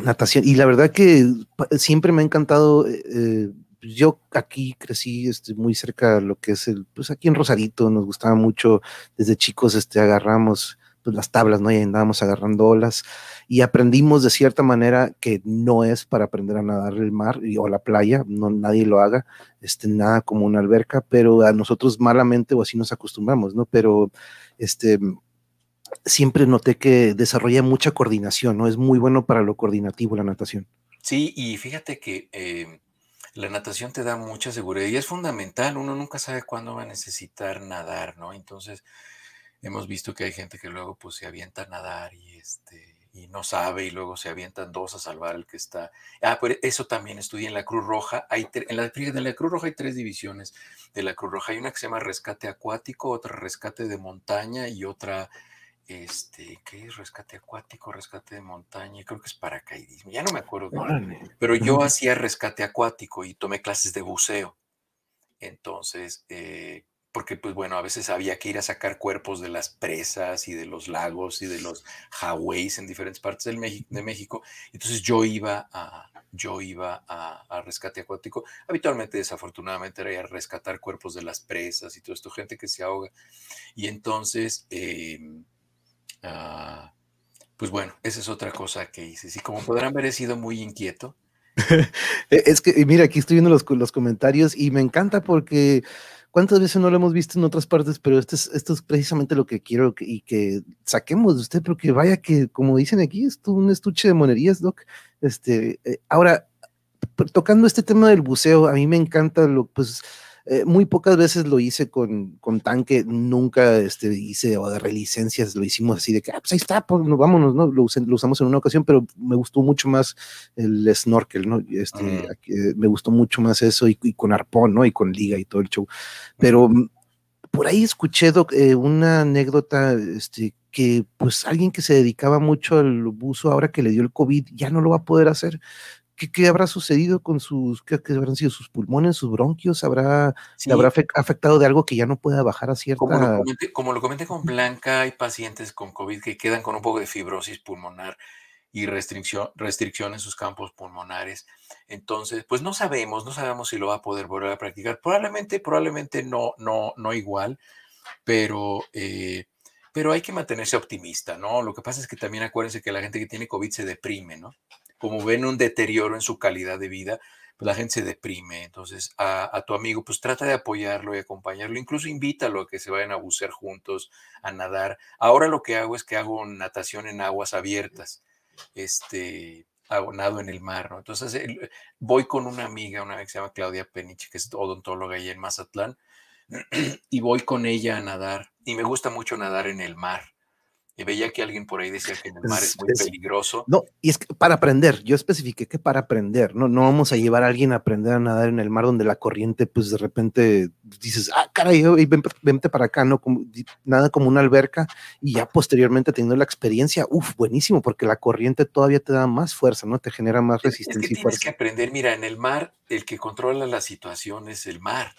natación. Y la verdad que siempre me ha encantado eh, eh, yo aquí crecí este, muy cerca de lo que es el, pues aquí en Rosarito nos gustaba mucho, desde chicos este, agarramos pues, las tablas, ¿no? Y andábamos agarrando olas y aprendimos de cierta manera que no es para aprender a nadar el mar o la playa, no nadie lo haga, este, nada como una alberca, pero a nosotros malamente o así nos acostumbramos, ¿no? Pero este siempre noté que desarrolla mucha coordinación, ¿no? Es muy bueno para lo coordinativo la natación. Sí, y fíjate que eh, la natación te da mucha seguridad y es fundamental. Uno nunca sabe cuándo va a necesitar nadar, ¿no? Entonces, hemos visto que hay gente que luego pues se avienta a nadar y este y no sabe y luego se avientan dos a salvar al que está. Ah, pero eso también estudié en la Cruz Roja. Hay en la, en la Cruz Roja hay tres divisiones de la Cruz Roja. Hay una que se llama rescate acuático, otra rescate de montaña y otra este, ¿qué es? Rescate acuático, rescate de montaña, creo que es paracaidismo, ya no me acuerdo. pero yo hacía rescate acuático y tomé clases de buceo. Entonces, eh, porque pues bueno, a veces había que ir a sacar cuerpos de las presas y de los lagos y de los highways en diferentes partes del de México. Entonces yo iba a, yo iba a, rescate acuático. Habitualmente, desafortunadamente, era ir a rescatar cuerpos de las presas y todo esto, gente que se ahoga. Y entonces, em, Ah, pues bueno, esa es otra cosa que hice. Y como podrán ver, he sido muy inquieto. *laughs* E, es que, mira, aquí estoy viendo los, los comentarios y me encanta porque cuántas veces no lo hemos visto en otras partes, pero esto es, esto es precisamente lo que quiero y que saquemos de usted, porque vaya que, como dicen aquí, es un estuche de monerías, Doc. Este, eh, ahora, tocando este tema del buceo, a mí me encanta lo, pues, eh, muy pocas veces lo hice con, con tanque, nunca este, hice o de relicencias, lo hicimos así de que, ah, pues ahí está, pues, vámonos, ¿no? Lo, usamos en una ocasión, pero me gustó mucho más el snorkel, ¿no? Este, mm. eh, me gustó mucho más eso y, con arpón, ¿no? Y con liga y todo el show. Pero mm, por ahí escuché eh, una anécdota, este, que pues alguien que se dedicaba mucho al buzo, ahora que le dio el COVID, ya no lo va a poder hacer. ¿Qué, habrá sucedido con sus, qué, habrán sido sus pulmones, sus bronquios? ¿Habrá, habrá afectado de algo que ya no pueda bajar a cierta... Como lo, comenté, con Blanca, hay pacientes con COVID que quedan con un poco de fibrosis pulmonar y restricción, restricción en sus campos pulmonares. Entonces, pues no sabemos, no sabemos si lo va a poder volver a practicar. Probablemente, probablemente no, no, no igual, pero... Eh, pero hay que mantenerse optimista, ¿no? Lo que pasa es que también acuérdense que la gente que tiene COVID se deprime, ¿no? Como ven un deterioro en su calidad de vida, pues la gente se deprime. Entonces, a, tu amigo, pues trata de apoyarlo y acompañarlo. Incluso invítalo a que se vayan a bucear juntos, a nadar. Ahora lo que hago es que hago natación en aguas abiertas. Este, nado en el mar, ¿no? Entonces, voy con una amiga, una que se llama Claudia Peniche, que es odontóloga allá en Mazatlán, *clears throat* y voy con ella a nadar. Y me gusta mucho nadar en el mar y veía que alguien por ahí decía que en el mar es, muy peligroso. No, y es que para aprender, yo especifiqué que para aprender, no, no vamos a llevar a alguien a aprender a nadar en el mar donde la corriente, pues de repente dices, ah, caray, ven, vente para acá, ¿no? Como, nada como una alberca, y ya posteriormente teniendo la experiencia, uff, buenísimo, porque la corriente todavía te da más fuerza, ¿no? Te genera más resistencia es que tienes que aprender, mira, en el mar, el que controla la situación es el mar.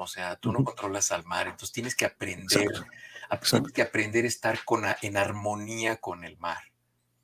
O sea, tú no controlas al mar, entonces tienes que aprender tienes que aprender a estar con, en armonía con el mar.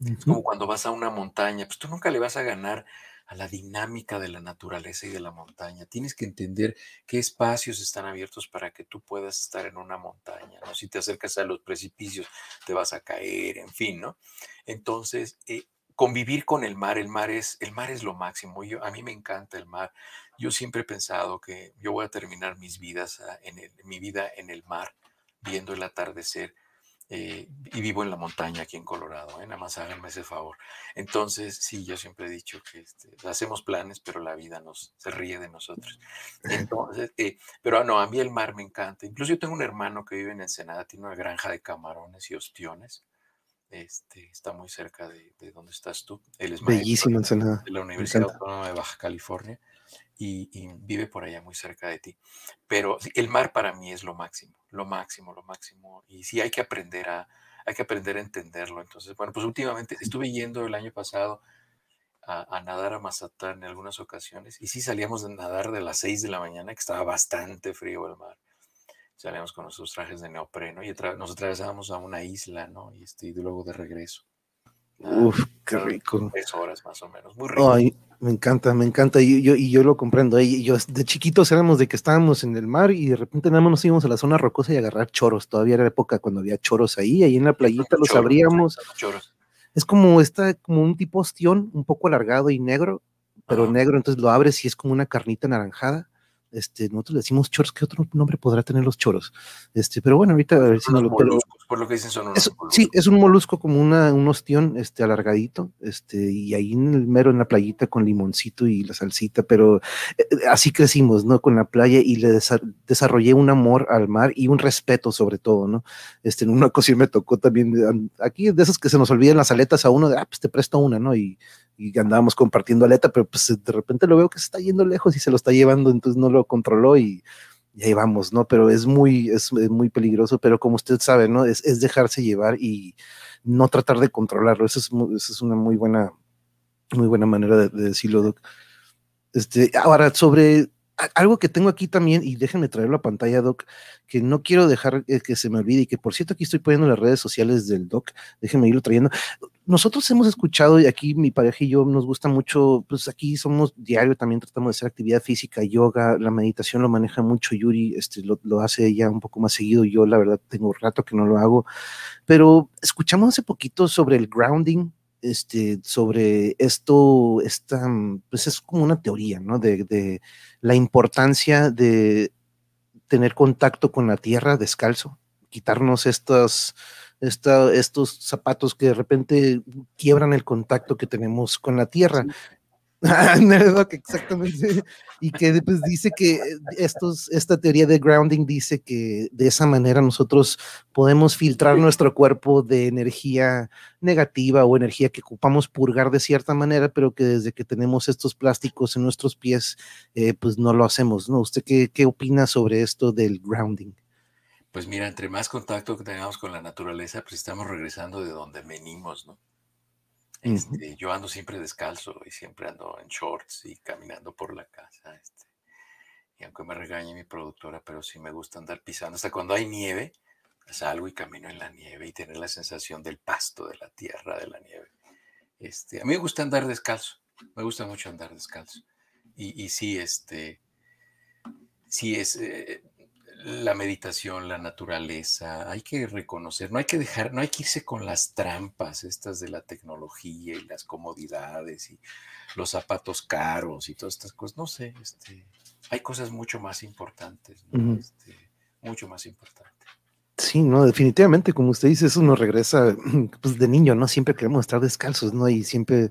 Es como cuando vas a una montaña, pues tú nunca le vas a ganar a la dinámica de la naturaleza y de la montaña. Tienes que entender qué espacios están abiertos para que tú puedas estar en una montaña, ¿no? Si te acercas a los precipicios, te vas a caer, en fin, ¿no? Entonces, eh, convivir con el mar, el mar es, el mar es lo máximo. Yo, a mí me encanta el mar. Yo siempre he pensado que yo voy a terminar mis vidas ah, en mi vida en el mar, viendo el atardecer eh, y vivo en la montaña aquí en Colorado, ¿eh? nada más háganme ese favor. Entonces, sí, yo siempre he dicho que este, hacemos planes, pero la vida nos se ríe de nosotros. *laughs* Entonces, eh, pero no, a mí el mar me encanta. Incluso yo tengo un hermano que vive en Ensenada, tiene una granja de camarones y ostiones. Este, está muy cerca de, donde estás tú. Él es Bellísimo Ensenada. De la Universidad Autónoma de Baja California y, vive por allá muy cerca de ti. Pero el mar para mí es lo máximo, lo máximo, lo máximo. Y sí hay que aprender a, hay que aprender a entenderlo. Entonces, bueno, pues últimamente estuve yendo el año pasado a, nadar a Mazatán en algunas ocasiones y sí salíamos de nadar de las 6 de la mañana, que estaba bastante frío el mar. Salíamos con nuestros trajes de neopreno y nos atravesábamos a una isla, ¿no? Y, este, y luego de regreso. Uf, qué rico. Tres horas más o menos, muy rico. Ay, me encanta, me encanta, y yo, y yo lo comprendo. Y yo de chiquitos éramos de que estábamos en el mar y de repente nada más nos íbamos a la zona rocosa y a agarrar choros. Todavía era época cuando había choros ahí, ahí en la playita los abríamos. Es como está como un tipo ostión, un poco alargado y negro, pero negro, entonces lo abres y es como una carnita anaranjada este, nosotros le decimos choros, ¿qué otro nombre podrá tener los choros? Este, pero bueno, ahorita a ver si no lo moluscos, por lo que dicen son unos Sí, es un molusco como una, un ostión, este, alargadito, este, y ahí en el mero en la playita con limoncito y la salsita, pero eh, eh, así crecimos, ¿no? Con la playa y le desarrollé un amor al mar y un respeto sobre todo, ¿no? Este, en una *laughs* ocasión me tocó también, aquí de esas que se nos olvidan las aletas a uno, de, ah, pues te presto una, ¿no? Y y andábamos compartiendo aleta, pero pues de repente lo veo que se está yendo lejos y se lo está llevando, entonces no lo controló y, ahí vamos, ¿no? Pero es muy, es, muy peligroso, pero como usted sabe, ¿no? Es, es, dejarse llevar y no tratar de controlarlo. Esa es, es una muy buena, muy buena manera de, de decirlo, Doc. Este, ahora, sobre algo que tengo aquí también, y déjenme traerlo a pantalla, Doc, que no quiero dejar eh, que se me olvide, y que por cierto aquí estoy poniendo las redes sociales del Doc, déjenme irlo trayendo. Nosotros hemos escuchado, y aquí mi pareja y yo nos gusta mucho, pues aquí somos diario, también tratamos de hacer actividad física, yoga, la meditación lo maneja mucho Yuri, este, lo, lo hace ella un poco más seguido, yo la verdad tengo rato que no lo hago, pero escuchamos hace poquito sobre el grounding, este, sobre esto, esta, pues es como una teoría, ¿no? De, la importancia de tener contacto con la tierra descalzo, quitarnos estos, estos zapatos que de repente quiebran el contacto que tenemos con la tierra. Exactamente. Y que pues, dice que estos, esta teoría de grounding dice que de esa manera nosotros podemos filtrar nuestro cuerpo de energía negativa o energía que ocupamos purgar de cierta manera, pero que desde que tenemos estos plásticos en nuestros pies, eh, pues no lo hacemos, ¿no? ¿Usted qué, qué opina sobre esto del grounding? Pues mira, entre más contacto que tengamos con la naturaleza, pues estamos regresando de donde venimos, ¿no? Este, yo ando siempre descalzo y siempre ando en shorts y caminando por la casa. Este, y aunque me regañe mi productora, pero sí me gusta andar pisando. Hasta cuando hay nieve, salgo y camino en la nieve y tener la sensación del pasto, de la tierra, de la nieve. Este, a mí me gusta andar descalzo. Me gusta mucho andar descalzo. Y, y sí, este, sí es, eh, la meditación, la naturaleza, hay que reconocer, no hay que dejar, no hay que irse con las trampas estas de la tecnología y las comodidades y los zapatos caros y todas estas cosas. No sé, este, hay cosas mucho más importantes, este, mucho más importantes. Sí, no, definitivamente, como usted dice, eso nos regresa *clears throat* pues, de niño, ¿no? Siempre queremos estar descalzos, ¿no? Y siempre,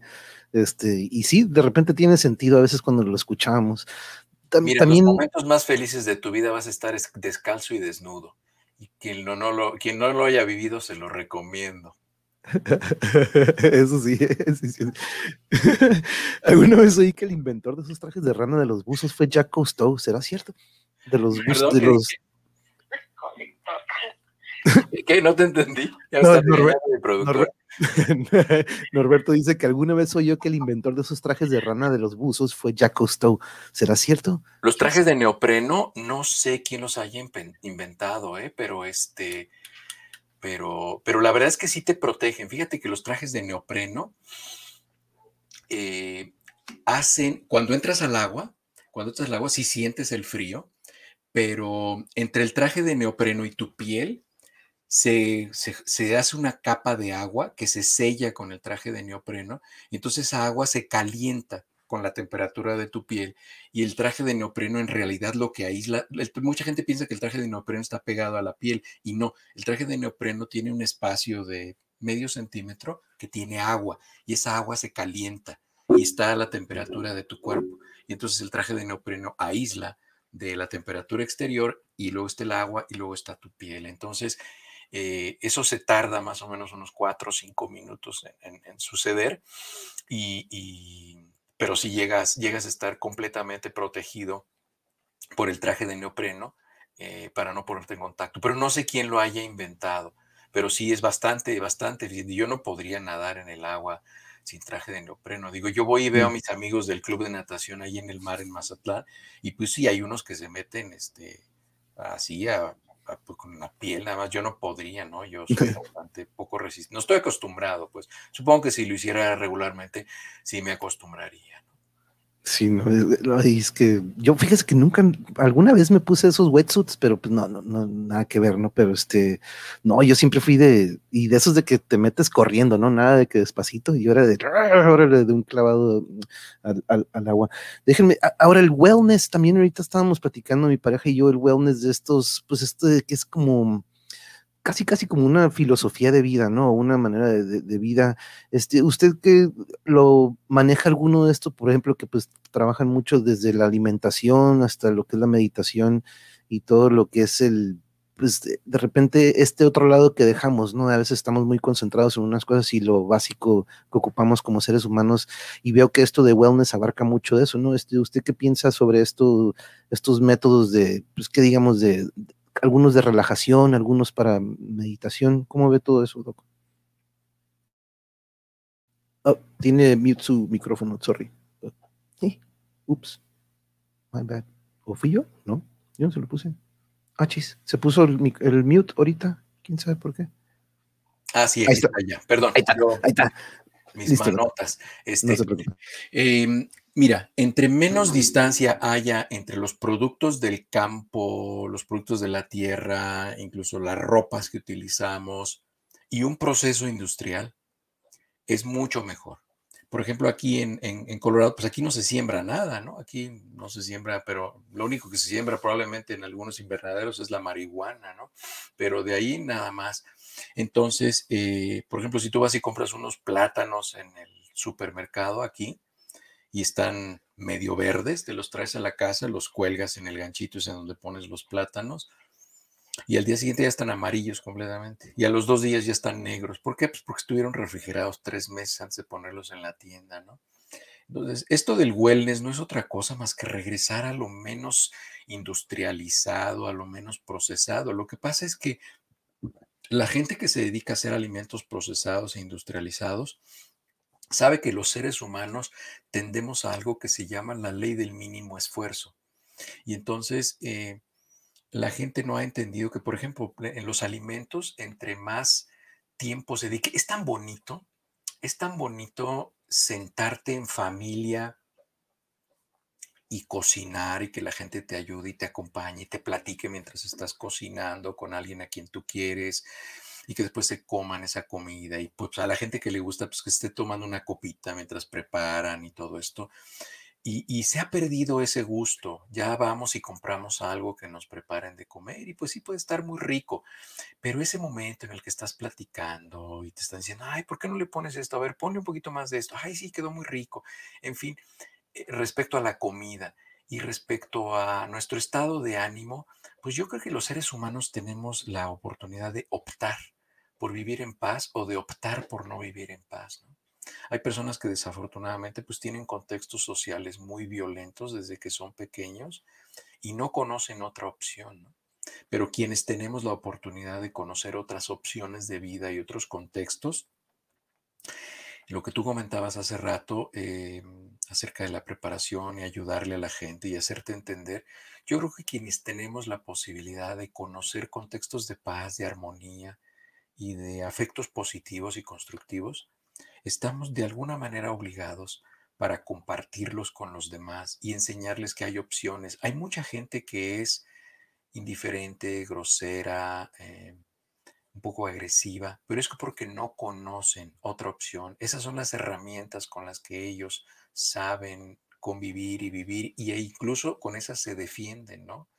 este, y sí, de repente tiene sentido a veces cuando lo escuchamos. Mira, también... los momentos más felices de tu vida vas a estar descalzo y desnudo. Y quien no, no lo, quien no lo haya vivido, se lo recomiendo. *laughs* Eso sí, *laughs* sí, *laughs* Alguna vez oí que el inventor de esos trajes de rana de los buzos fue Jack Cousteau, ¿será cierto? De los buzos, de los... ¿Qué? No te entendí. *laughs* Norberto dice que alguna vez oyó que el inventor de esos trajes de rana de los buzos fue Jack Cousteau. ¿Será cierto? Los trajes de neopreno, no sé quién los haya inventado, ¿eh? pero este, pero, pero la verdad es que sí te protegen. Fíjate que los trajes de neopreno eh, hacen, cuando entras al agua, cuando entras al agua sí sientes el frío, pero entre el traje de neopreno y tu piel se, hace una capa de agua que se sella con el traje de neopreno y entonces esa agua se calienta con la temperatura de tu piel y el traje de neopreno en realidad lo que aísla, mucha gente piensa que el traje de neopreno está pegado a la piel y no, el traje de neopreno tiene un espacio de medio centímetro que tiene agua y esa agua se calienta y está a la temperatura de tu cuerpo y entonces el traje de neopreno aísla de la temperatura exterior y luego está el agua y luego está tu piel. Entonces, eh, eso se tarda más o menos unos cuatro o cinco minutos en, suceder, y, pero si llegas, llegas a estar completamente protegido por el traje de neopreno eh, para no ponerte en contacto. Pero no sé quién lo haya inventado, pero sí es bastante, bastante. Yo no podría nadar en el agua sin traje de neopreno. Digo, yo voy y veo a mm. mis amigos del club de natación ahí en el mar en Mazatlán, y pues sí, hay unos que se meten este, así a, con la piel, nada más yo no podría, ¿no? Yo soy bastante poco resistente. No estoy acostumbrado, pues. Supongo que si lo hiciera regularmente, sí me acostumbraría. Sí, no, es que yo fíjese que nunca, alguna vez me puse esos wetsuits, pero pues no, no, no, nada que ver, ¿no? Pero este, no, yo siempre fui de, y de esos de que te metes corriendo, ¿no? Nada de que despacito, y ahora de, *laughs* ahora de un clavado al, al, agua. Déjenme, ahora el wellness, también ahorita estábamos platicando mi pareja y yo, el wellness de estos, pues esto de que es como, casi, casi como una filosofía de vida, ¿no? Una manera de, vida. Este, ¿Usted que lo maneja alguno de esto, por ejemplo, que pues trabajan mucho desde la alimentación hasta lo que es la meditación y todo lo que es el, pues de, repente este otro lado que dejamos, ¿no? A veces estamos muy concentrados en unas cosas y lo básico que ocupamos como seres humanos y veo que esto de wellness abarca mucho de eso, ¿no? Este, ¿Usted qué piensa sobre esto, estos métodos de, pues que digamos, de algunos de relajación, algunos para meditación. ¿Cómo ve todo eso, Doc? Oh, tiene mute su micrófono, sorry. Sí, ups, my bad. ¿O fui yo? No, yo no se lo puse. Ah, chis, se puso el, mute ahorita. ¿Quién sabe por qué? Ah, sí, ahí está. Ya. Perdón. Ahí está, ahí está. Mis manotas. Este, no se. Eh, Mira, entre menos distancia haya entre los productos del campo, los productos de la tierra, incluso las ropas que utilizamos y un proceso industrial, es mucho mejor. Por ejemplo, aquí en, Colorado, pues aquí no se siembra nada, ¿no? Aquí no se siembra, pero lo único que se siembra probablemente en algunos invernaderos es la marihuana, ¿no? Pero de ahí nada más. Entonces, eh, por ejemplo, si tú vas y compras unos plátanos en el supermercado aquí, y están medio verdes, te los traes a la casa, los cuelgas en el ganchito, es en donde pones los plátanos, y al día siguiente ya están amarillos completamente, y a los dos días ya están negros. ¿Por qué? Pues porque estuvieron refrigerados tres meses antes de ponerlos en la tienda, ¿no? Entonces, esto del wellness no es otra cosa más que regresar a lo menos industrializado, a lo menos procesado. Lo que pasa es que la gente que se dedica a hacer alimentos procesados e industrializados sabe que los seres humanos tendemos a algo que se llama la ley del mínimo esfuerzo. Y entonces eh, la gente no ha entendido que, por ejemplo, en los alimentos, entre más tiempo se dedique, es tan bonito, es tan bonito sentarte en familia y cocinar y que la gente te ayude y te acompañe y te platique mientras estás cocinando con alguien a quien tú quieres y que después se coman esa comida y pues a la gente que le gusta pues que esté tomando una copita mientras preparan y todo esto. Y, se ha perdido ese gusto. Ya vamos y compramos algo que nos preparen de comer y pues sí puede estar muy rico, pero ese momento en el que estás platicando y te están diciendo, ay, ¿por qué no le pones esto? A ver, ponle un poquito más de esto. Ay, sí, quedó muy rico. En fin, eh, respecto a la comida y respecto a nuestro estado de ánimo, pues yo creo que los seres humanos tenemos la oportunidad de optar por vivir en paz o de optar por no vivir en paz. Hay personas que desafortunadamente pues tienen contextos sociales muy violentos desde que son pequeños y no conocen otra opción. Pero quienes tenemos la oportunidad de conocer otras opciones de vida y otros contextos, lo que tú comentabas hace rato em, acerca de la preparación y ayudarle a la gente y hacerte entender, yo creo que quienes tenemos la posibilidad de conocer contextos de paz, de armonía, y de afectos positivos y constructivos, estamos de alguna manera obligados para compartirlos con los demás y enseñarles que hay opciones. Hay mucha gente que es indiferente, grosera, eh, un poco agresiva, pero es porque no conocen otra opción. Esas son las herramientas con las que ellos saben convivir y vivir y e incluso con esas se defienden, ¿no?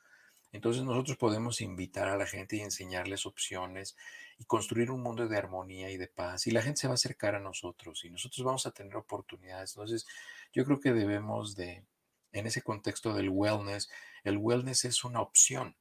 Entonces nosotros podemos invitar a la gente y enseñarles opciones y construir un mundo de armonía y de paz. Y la gente se va a acercar a nosotros y nosotros vamos a tener oportunidades. Entonces yo creo que debemos de, en ese contexto del wellness, el wellness es una opción.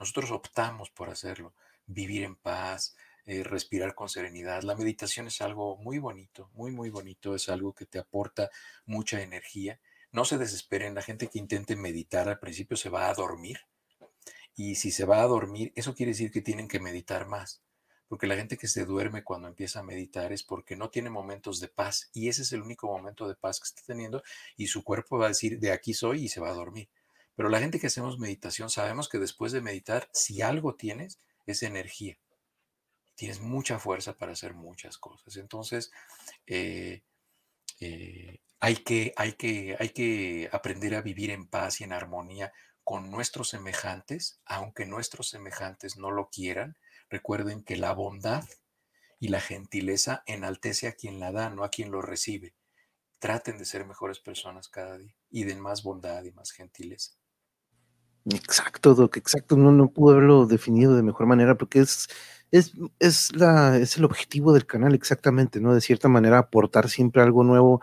Nosotros optamos por hacerlo, vivir en paz, eh, respirar con serenidad. La meditación es algo muy bonito, muy, muy bonito. Es algo que te aporta mucha energía. No se desesperen, la gente que intente meditar al principio se va a dormir y si se va a dormir, eso quiere decir que tienen que meditar más. Porque la gente que se duerme cuando empieza a meditar es porque no tiene momentos de paz. Y ese es el único momento de paz que está teniendo. Y su cuerpo va a decir, de aquí soy y se va a dormir. Pero la gente que hacemos meditación sabemos que después de meditar, si algo tienes, es energía. Tienes mucha fuerza para hacer muchas cosas. Entonces, eh, eh, hay, que, hay, que, hay que aprender a vivir en paz y en armonía con nuestros semejantes, aunque nuestros semejantes no lo quieran. Recuerden que la bondad y la gentileza enaltece a quien la da, no a quien lo recibe. Traten de ser mejores personas cada día y den más bondad y más gentileza. Exacto, Doc, exacto. No, no puedo haberlo definido de mejor manera porque es, es, es, la, es el objetivo del canal exactamente, ¿no? De cierta manera aportar siempre algo nuevo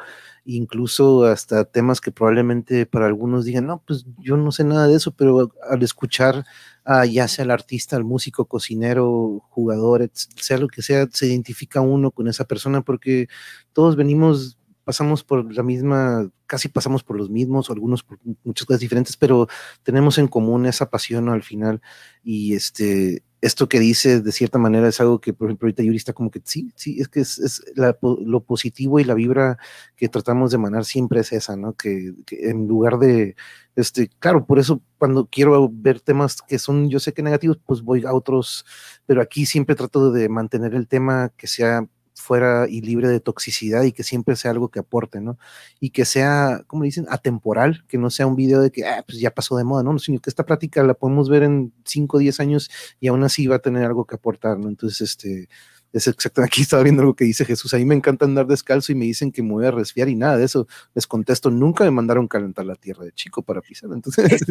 incluso hasta temas que probablemente para algunos digan, no, pues yo no sé nada de eso, pero al escuchar a ya sea el artista, el músico, cocinero, jugador, sea lo que sea, se identifica uno con esa persona porque todos venimos, pasamos por la misma, casi pasamos por los mismos, algunos por muchas cosas diferentes, pero tenemos en común esa pasión al final y este esto que dice de cierta manera es algo que, por ejemplo, ahorita Yuri como que sí, sí, es que es, lo positivo y la vibra que tratamos de emanar siempre es esa, ¿no? Que, en lugar de, este, claro, por eso cuando quiero ver temas que son, yo sé que negativos, pues voy a otros, pero aquí siempre trato de mantener el tema que sea fuera y libre de toxicidad y que siempre sea algo que aporte, ¿no? Y que sea, como dicen, atemporal, que no sea un video de que, ah, pues ya pasó de moda, ¿no? Sino que esta práctica la podemos ver en 5 o 10 años y aún así va a tener algo que aportar, ¿no? Entonces, este, es exacto, *laughs* aquí estaba viendo algo que dice Jesús, a mí me encanta andar descalzo y me dicen que me voy a resfriar y nada de eso. Les contesto, nunca me mandaron calentar la tierra de chico para pisar. Entonces,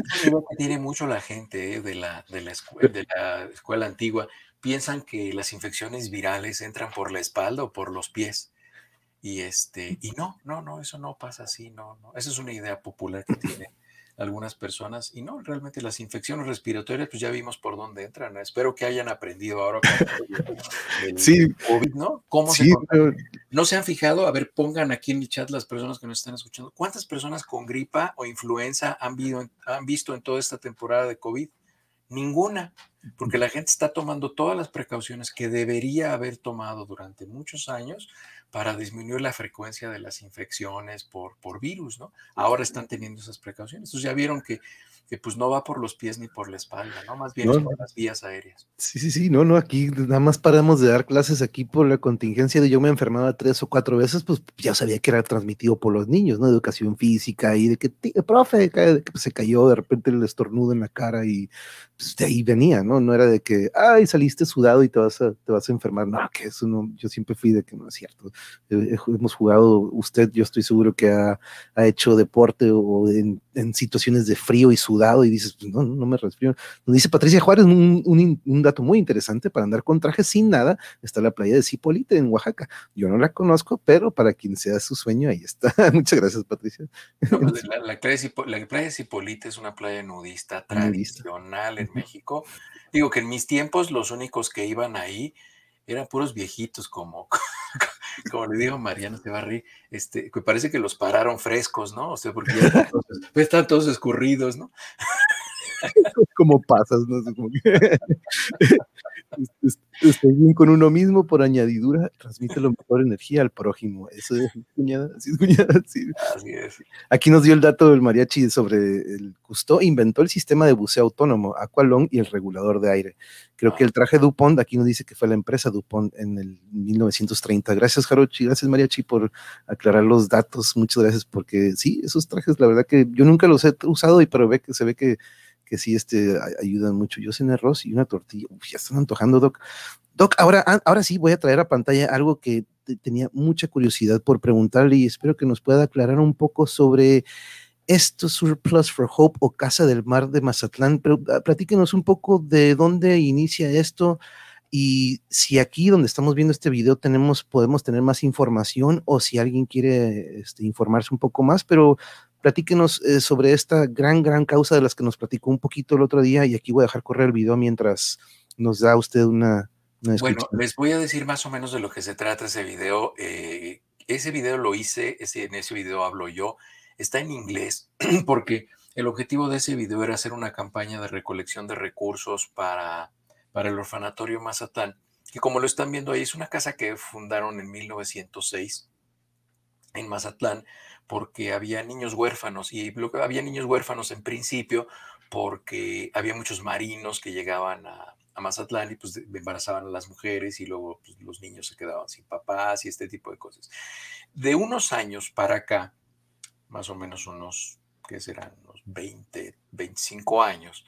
tiene mucho la gente ¿eh? de, la, de, la escuela, de la escuela antigua piensan que las infecciones virales entran por la espalda o por los pies. Y este, y no, no, no, eso no pasa así, no, no. Esa es una idea popular que tienen algunas personas. Y no, realmente las infecciones respiratorias, pues ya vimos por dónde entran. Espero que hayan aprendido ahora el sí. COVID, ¿no? ¿Cómo se ¿No se han fijado? A ver, pongan aquí en mi chat las personas que nos están escuchando. ¿Cuántas personas con gripa o influenza han, han visto en toda esta temporada de COVID? Ninguna porque la gente está tomando todas las precauciones que debería haber tomado durante muchos años para disminuir la frecuencia de las infecciones por, por virus, ¿no? Ahora están teniendo esas precauciones. Entonces ya vieron que que pues no va por los pies ni por la espalda, ¿no? Más bien por las vías aéreas. Sí, sí, sí, no, no, aquí nada más paramos de dar clases aquí por la contingencia de yo me enfermaba tres o cuatro veces, pues ya sabía que era transmitido por los niños, ¿no? Educación física y de que, profe, que se cayó de repente el estornudo en la cara y pues, de ahí venía, ¿no? No era de que, ay, saliste sudado y te vas a, te vas a enfermar, no, que eso no, yo siempre fui de que no es cierto. Eh, hemos jugado, usted, yo estoy seguro que ha, ha hecho deporte o en, en situaciones de frío y sudado y dices, pues no, no me resfrío. Nos dice Patricia Juárez, un, un, dato muy interesante para andar con traje sin nada, está la playa de Cipolite en Oaxaca. Yo no la conozco, pero para quien sea su sueño, ahí está. *laughs* Muchas gracias, Patricia. Pues, la, playa de Cipolite es una playa nudista tradicional en México. Digo que en mis tiempos los únicos que iban ahí eran puros viejitos como, *laughs* como le digo Mariano Tebarri, este, que parece que los pararon frescos, ¿no? O sea, porque ya están todos, *laughs* escurridos, ¿no? *laughs* como pasas, ¿no? Estoy bien con uno mismo por añadidura, transmite la mejor energía al prójimo. Eso es cuñada, es cuñada. Así es. Aquí nos dio el dato del mariachi sobre el Cousteau, inventó el sistema de buceo autónomo, Aqualong y el regulador de aire. Creo que el traje Dupont, aquí nos dice que fue la empresa Dupont en el 1930. Gracias, Jarochi, gracias, Mariachi, por aclarar los datos. Muchas gracias, porque sí, esos trajes, la verdad que yo nunca los he usado, y pero ve que se ve que que sí este, ayudan mucho. Yo cené arroz y una tortilla. ya están antojando, Doc. Doc, ahora, ahora sí voy a traer a pantalla algo que tenía mucha curiosidad por preguntarle y espero que nos pueda aclarar un poco sobre esto Surplus for Hope o Casa del Mar de Mazatlán. Pero ah, platíquenos un poco de dónde inicia esto y si aquí donde estamos viendo este video tenemos, podemos tener más información o si alguien quiere este, informarse un poco más, pero platíquenos eh, sobre esta gran, gran causa de las que nos platicó un poquito el otro día y aquí voy a dejar correr el video mientras nos da usted una... bueno, les voy a decir más o menos de lo que se trata ese video. Eh, ese video lo hice, ese, en ese video hablo yo, está en inglés *clears throat* porque el objetivo de ese video era hacer una campaña de recolección de recursos para, para el orfanatorio Mazatán, que como lo están viendo ahí es una casa que fundaron en 1906 en Mazatlán porque había niños huérfanos y había niños huérfanos en principio porque había muchos marinos que llegaban a, Mazatlán y pues embarazaban a las mujeres y luego pues, los niños se quedaban sin papás y este tipo de cosas. De unos años para acá, más o menos unos, ¿qué serán? Unos 20, 25 años,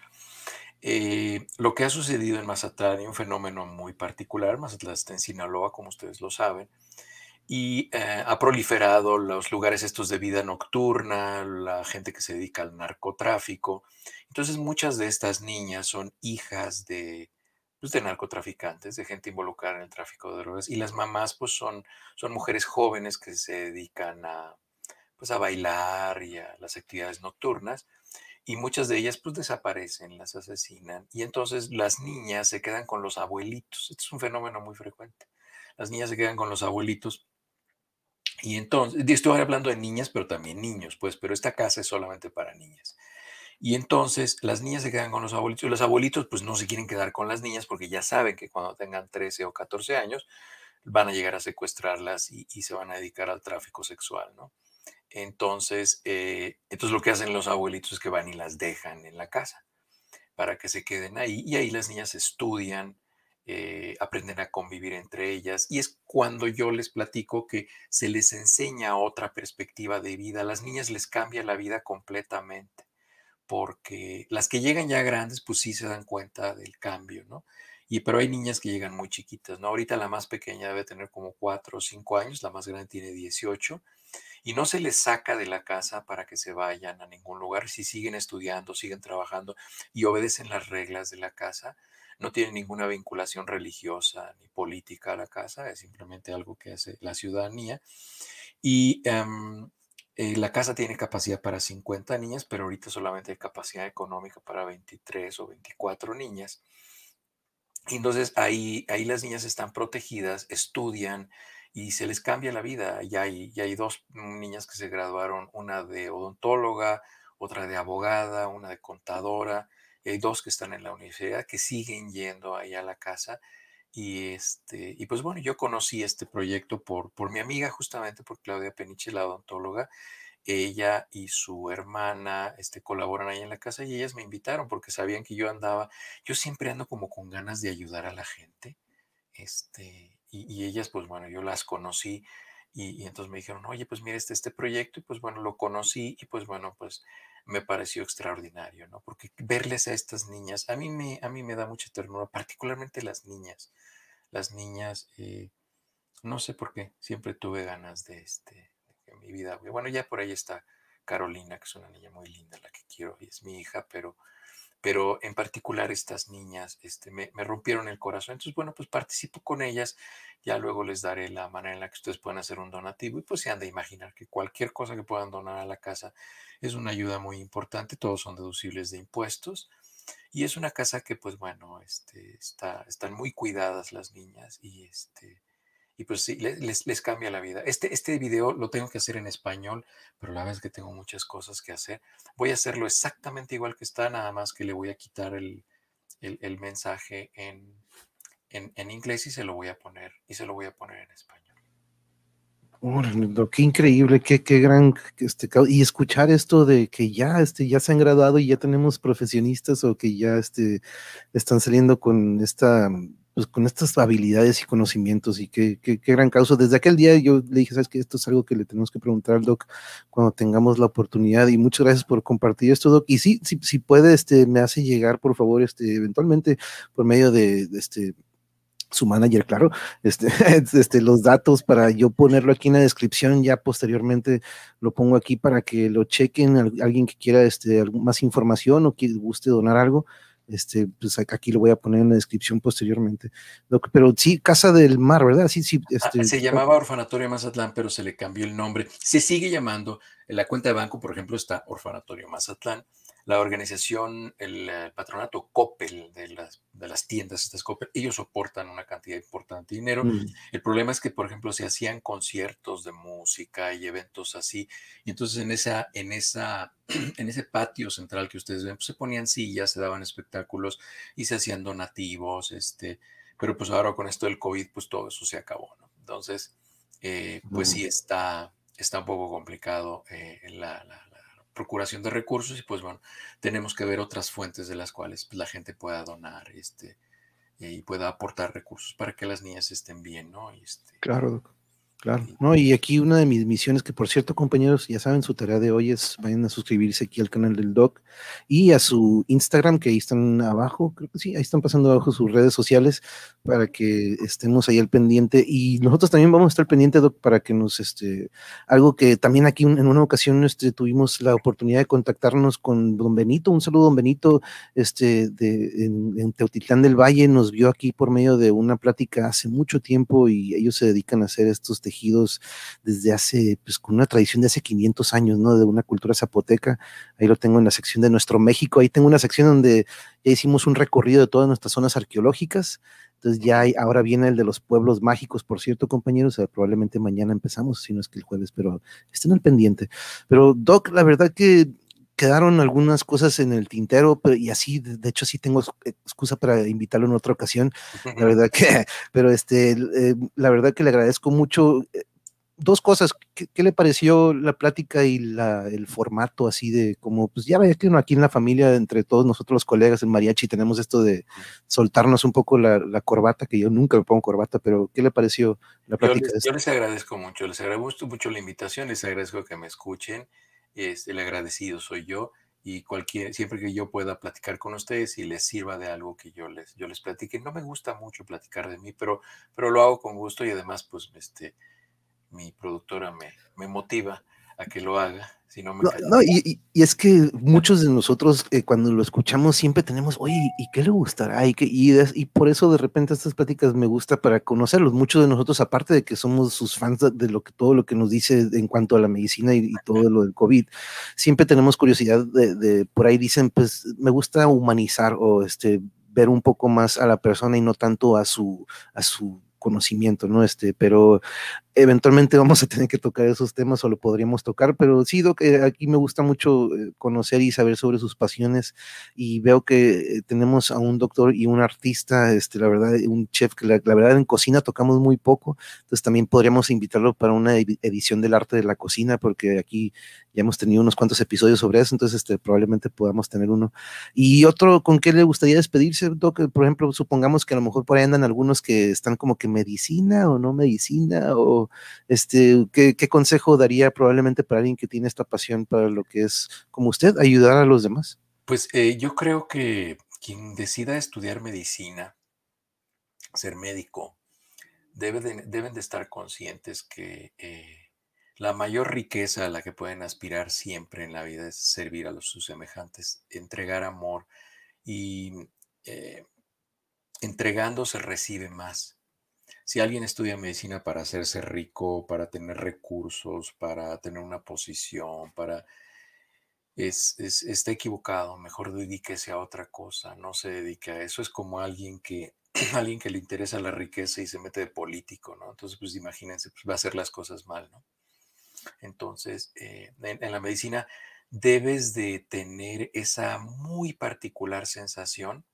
eh, lo que ha sucedido en Mazatlán es un fenómeno muy particular. Mazatlán está en Sinaloa, como ustedes lo saben, y eh, ha proliferado los lugares estos de vida nocturna, la gente que se dedica al narcotráfico. Entonces muchas de estas niñas son hijas de, pues, de narcotraficantes, de gente involucrada en el tráfico de drogas y las mamás pues son, son mujeres jóvenes que se dedican a, pues, a bailar y a las actividades nocturnas y muchas de ellas pues desaparecen, las asesinan y entonces las niñas se quedan con los abuelitos. Este es un fenómeno muy frecuente. Las niñas se quedan con los abuelitos y entonces, estoy hablando de niñas, pero también niños, pues, pero esta casa es solamente para niñas. Y entonces las niñas se quedan con los abuelitos. Los abuelitos pues no se quieren quedar con las niñas porque ya saben que cuando tengan 13 o 14 años van a llegar a secuestrarlas y, se van a dedicar al tráfico sexual, ¿no? Entonces, eh, entonces lo que hacen los abuelitos es que van y las dejan en la casa para que se queden ahí y ahí las niñas estudian, eh, aprenden a convivir entre ellas. Y es cuando yo les platico que se les enseña otra perspectiva de vida. Las niñas les cambia la vida completamente, porque las que llegan ya grandes, pues sí se dan cuenta del cambio, ¿no? Y pero hay niñas que llegan muy chiquitas, ¿no? Ahorita la más pequeña debe tener como 4 o 5 años, la más grande tiene 18 y no se les saca de la casa para que se vayan a ningún lugar. Si siguen estudiando, siguen trabajando y obedecen las reglas de la casa, no tiene ninguna vinculación religiosa ni política a la casa, es simplemente algo que hace la ciudadanía. Y em, eh, la casa tiene capacidad para 50 niñas, pero ahorita solamente hay capacidad económica para 23 o 24 niñas. entonces ahí, ahí las niñas están protegidas, estudian y se les cambia la vida. Ya hay, ya hay dos niñas que se graduaron, una de odontóloga, otra de abogada, una de contadora, hay dos que están en la universidad que siguen yendo ahí a la casa. Y, este, y pues bueno, yo conocí este proyecto por, por mi amiga, justamente por Claudia Peniche, la odontóloga. Ella y su hermana este, colaboran ahí en la casa y ellas me invitaron porque sabían que yo andaba, yo siempre ando como con ganas de ayudar a la gente. Este, y, ellas, pues bueno, yo las conocí y, y, entonces me dijeron, oye, pues mira, este, este proyecto, y pues bueno, lo conocí y pues bueno, pues me pareció extraordinario, ¿no? Porque verles a estas niñas, a mí me, a mí me da mucha ternura, particularmente las niñas. Las niñas, eh, no sé por qué, siempre tuve ganas de, este, de mi vida. Bueno, ya por ahí está Carolina, que es una niña muy linda, la que quiero, y es mi hija, pero pero en particular estas niñas este, me, rompieron el corazón. Entonces, bueno, pues participo con ellas, ya luego les daré la manera en la que ustedes pueden hacer un donativo y pues se han de imaginar que cualquier cosa que puedan donar a la casa es una ayuda muy importante, todos son deducibles de impuestos y es una casa que pues bueno, este, está, están muy cuidadas las niñas y este y pues sí, les, les, cambia la vida. Este, este video lo tengo que hacer en español, pero la verdad es que tengo muchas cosas que hacer. Voy a hacerlo exactamente igual que está, nada más que le voy a quitar el, el, mensaje en, en, inglés y se lo voy a poner, y se lo voy a poner en español. qué increíble, qué, qué gran, este, y escuchar esto de que ya, este, ya se han graduado y ya tenemos profesionistas o que ya, este, están saliendo con esta, pues, con estas habilidades y conocimientos y qué, qué, gran causa. Desde aquel día yo le dije, sabes que esto es algo que le tenemos que preguntar al doc cuando tengamos la oportunidad y muchas gracias por compartir esto, doc. Y sí, si, si puede, este, me hace llegar, por favor, este, eventualmente por medio de, este, su manager, claro, este, *laughs* este, los datos para yo ponerlo aquí en la descripción, ya posteriormente lo pongo aquí para que lo chequen, alguien que quiera este, más información o que guste donar algo, este, pues aquí lo voy a poner en la descripción posteriormente. Pero sí, Casa del Mar, ¿verdad? Sí, sí. Ah, este, se llamaba Orfanatorio Mazatlán, pero se le cambió el nombre. Se sigue llamando, en la cuenta de banco, por ejemplo, está Orfanatorio Mazatlán la organización, el, eh, patronato Coppel de las, de las tiendas, estas Coppel, ellos soportan una cantidad importante de dinero. Mm. El problema es que, por ejemplo, se hacían conciertos de música y eventos así, y entonces en, esa, en, esa, *clears throat* en ese patio central que ustedes ven, pues se ponían sillas, se daban espectáculos y se hacían donativos, este, pero pues ahora con esto del COVID, pues todo eso se acabó, ¿no? Entonces, eh, pues sí está, está un poco complicado eh, la procuración de recursos y pues bueno, tenemos que ver otras fuentes de las cuales pues, la gente pueda donar este, y pueda aportar recursos para que las niñas estén bien, ¿no? Este, claro, Claro, no, y aquí una de mis misiones, que por cierto, compañeros, ya saben, su tarea de hoy es vayan a suscribirse aquí al canal del Doc y a su Instagram, que ahí están abajo, creo que sí, ahí están pasando abajo sus redes sociales para que estemos ahí al pendiente. Y nosotros también vamos a estar pendiente, Doc, para que nos, este, algo que también aquí en una ocasión este, tuvimos la oportunidad de contactarnos con don Benito, un saludo, don Benito, este, de, en, en Teotitlán del Valle, nos vio aquí por medio de una plática hace mucho tiempo y ellos se dedican a hacer estos tejidos desde hace, pues con una tradición de hace 500 años, ¿no? De una cultura zapoteca. Ahí lo tengo en la sección de nuestro México. Ahí tengo una sección donde ya hicimos un recorrido de todas nuestras zonas arqueológicas. Entonces ya hay, ahora viene el de los pueblos mágicos, por cierto, compañeros. probablemente mañana empezamos, si no es que el jueves, pero estén al pendiente. Pero Doc, la verdad que quedaron algunas cosas en el tintero, pero, y así, de hecho, sí tengo excusa para invitarlo en otra ocasión. La *laughs* verdad que, *laughs* pero este, eh, la verdad que le agradezco mucho. Eh, dos cosas, ¿qué, le pareció la plática y la, el formato así de como, pues ya ve que aquí en la familia, entre todos nosotros los colegas en mariachi, tenemos esto de soltarnos un poco la, corbata, que yo nunca me pongo corbata, pero ¿qué le pareció la plática? Yo les, agradezco mucho, les agradezco mucho la invitación, les agradezco que me escuchen es, el agradecido soy yo y cualquier, siempre que yo pueda platicar con ustedes y les sirva de algo que yo les, yo les platique. No me gusta mucho platicar de mí, pero, pero lo hago con gusto y además, pues, este, mi productora me, me motiva a que lo haga. Si no, me no, y, es que muchos de nosotros eh, cuando lo escuchamos siempre tenemos, oye, ¿y qué le gustará? Y, y, por eso de repente estas pláticas me gusta para conocerlos. Muchos de nosotros, aparte de que somos sus fans de, lo que todo lo que nos dice en cuanto a la medicina y, todo lo del COVID, siempre tenemos curiosidad de, de, por ahí dicen, pues me gusta humanizar o este ver un poco más a la persona y no tanto a su, a su conocimiento, ¿no? Este, pero eventualmente vamos a tener que tocar esos temas o lo podríamos tocar, pero sí, que eh, aquí me gusta mucho eh, conocer y saber sobre sus pasiones y veo que eh, tenemos a un doctor y un artista, este, la verdad, un chef que la, verdad en cocina tocamos muy poco, entonces también podríamos invitarlo para una edición del arte de la cocina, porque aquí ya hemos tenido unos cuantos episodios sobre eso, entonces este, probablemente podamos tener uno. Y otro, ¿con qué le gustaría despedirse, Doc? Por ejemplo, supongamos que a lo mejor por ahí andan algunos que están como que medicina o no medicina o este, ¿qué, consejo daría probablemente para alguien que tiene esta pasión para lo que es, como usted, ayudar a los demás? Pues eh, yo creo que quien decida estudiar medicina, ser médico, debe deben de estar conscientes que eh, la mayor riqueza a la que pueden aspirar siempre en la vida es servir a los, sus semejantes, entregar amor y eh, entregando se recibe más si alguien estudia medicina para hacerse rico, para tener recursos, para tener una posición, para... Es, está equivocado, mejor dedíquese a otra cosa, no se dedique a eso. Es como alguien que, *clears throat* alguien que le interesa la riqueza y se mete de político, ¿no? Entonces, pues imagínense, pues va a hacer las cosas mal, ¿no? Entonces, eh, en la medicina debes de tener esa muy particular sensación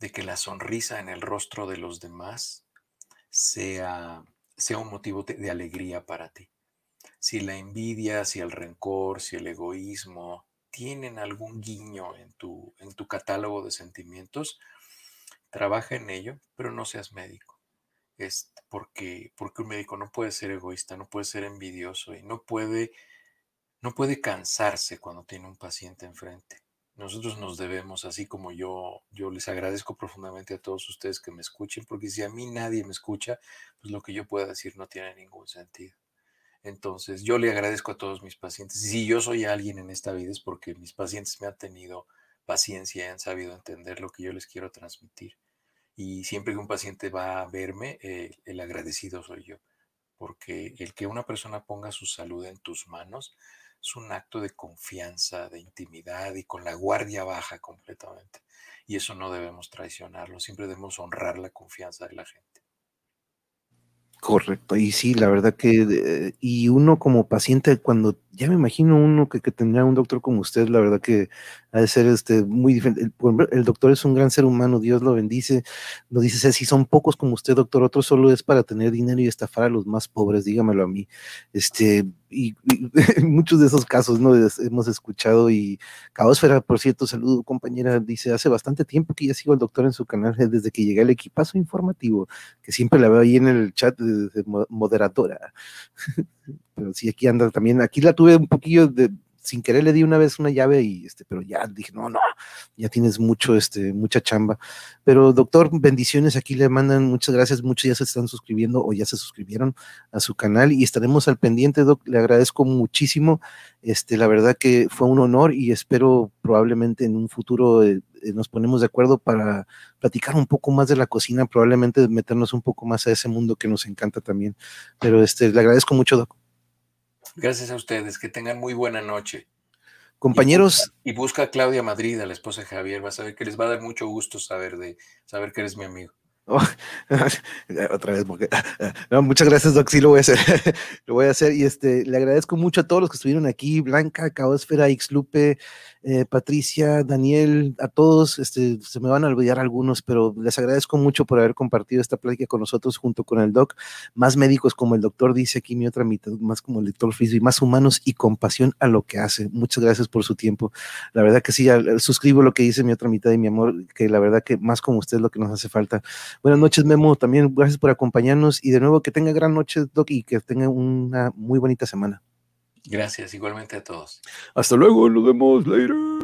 de que la sonrisa en el rostro de los demás sea, sea un motivo de alegría para ti. Si la envidia, si el rencor, si el egoísmo tienen algún guiño en tu, en tu catálogo de sentimientos, trabaja en ello, pero no seas médico. Es porque, porque un médico no puede ser egoísta, no puede ser envidioso y no puede, no puede cansarse cuando tiene un paciente enfrente. Nosotros nos debemos, así como yo, yo les agradezco profundamente a todos ustedes que me escuchen, porque si a mí nadie me escucha, pues lo que yo pueda decir no tiene ningún sentido. Entonces, yo le agradezco a todos mis pacientes. Y si yo soy alguien en esta vida es porque mis pacientes me han tenido paciencia y han sabido entender lo que yo les quiero transmitir. Y siempre que un paciente va a verme, eh, el agradecido soy yo, porque el que una persona ponga su salud en tus manos es un acto de confianza, de intimidad y con la guardia baja completamente. Y eso no debemos traicionarlo, siempre debemos honrar la confianza de la gente. Correcto, y sí, la verdad que, y uno como paciente, cuando ya me imagino uno que, que, tendrá un doctor como usted, la verdad que ha de ser este, muy diferente. El, doctor es un gran ser humano, Dios lo bendice. Lo dice, si son pocos como usted, doctor, otro solo es para tener dinero y estafar a los más pobres, dígamelo a mí. Este, y, *laughs* muchos de esos casos no hemos escuchado y Caosfera, por cierto, saludo compañera, dice, hace bastante tiempo que ya sigo al doctor en su canal eh, *laughs* desde que llegué al equipazo informativo, que siempre la veo ahí en el chat de, de moderadora. *laughs* pero sí, aquí anda también, aquí la tuve un poquillo de, sin querer le di una vez una llave y este, pero ya dije, no, no, ya tienes mucho, este, mucha chamba. Pero doctor, bendiciones, aquí le mandan muchas gracias, muchos ya se están suscribiendo o ya se suscribieron a su canal y estaremos al pendiente, doc, le agradezco muchísimo, este, la verdad que fue un honor y espero probablemente en un futuro eh, eh, nos ponemos de acuerdo para platicar un poco más de la cocina, probablemente meternos un poco más a ese mundo que nos encanta también. Pero este, le agradezco mucho, doc. Gracias a ustedes, que tengan muy buena noche. Compañeros. Y busca, a Claudia Madrid, a la esposa de Javier, vas a ver que les va a dar mucho gusto saber de saber que eres mi amigo. *laughs* Otra vez, *laughs* no, muchas gracias, Doc. Sí, lo voy a hacer. *laughs* lo voy a hacer. Y este, le agradezco mucho a todos los que estuvieron aquí: Blanca, Caosfera, Xlupe, eh, Patricia, Daniel, a todos. Este, se me van a olvidar algunos, pero les agradezco mucho por haber compartido esta plática con nosotros junto con el Doc. Más médicos, como el doctor dice aquí, mi otra mitad, más como el doctor Frisby, más humanos y compasión a lo que hace. Muchas gracias por su tiempo. La verdad que sí, suscribo lo que dice mi otra mitad y mi amor, que la verdad que más como usted es lo que nos hace falta. Buenas noches, Memo. También gracias por acompañarnos y de nuevo que tenga gran noche, Doc, y que tenga una muy bonita semana. Gracias, igualmente a todos. Hasta luego, nos vemos later.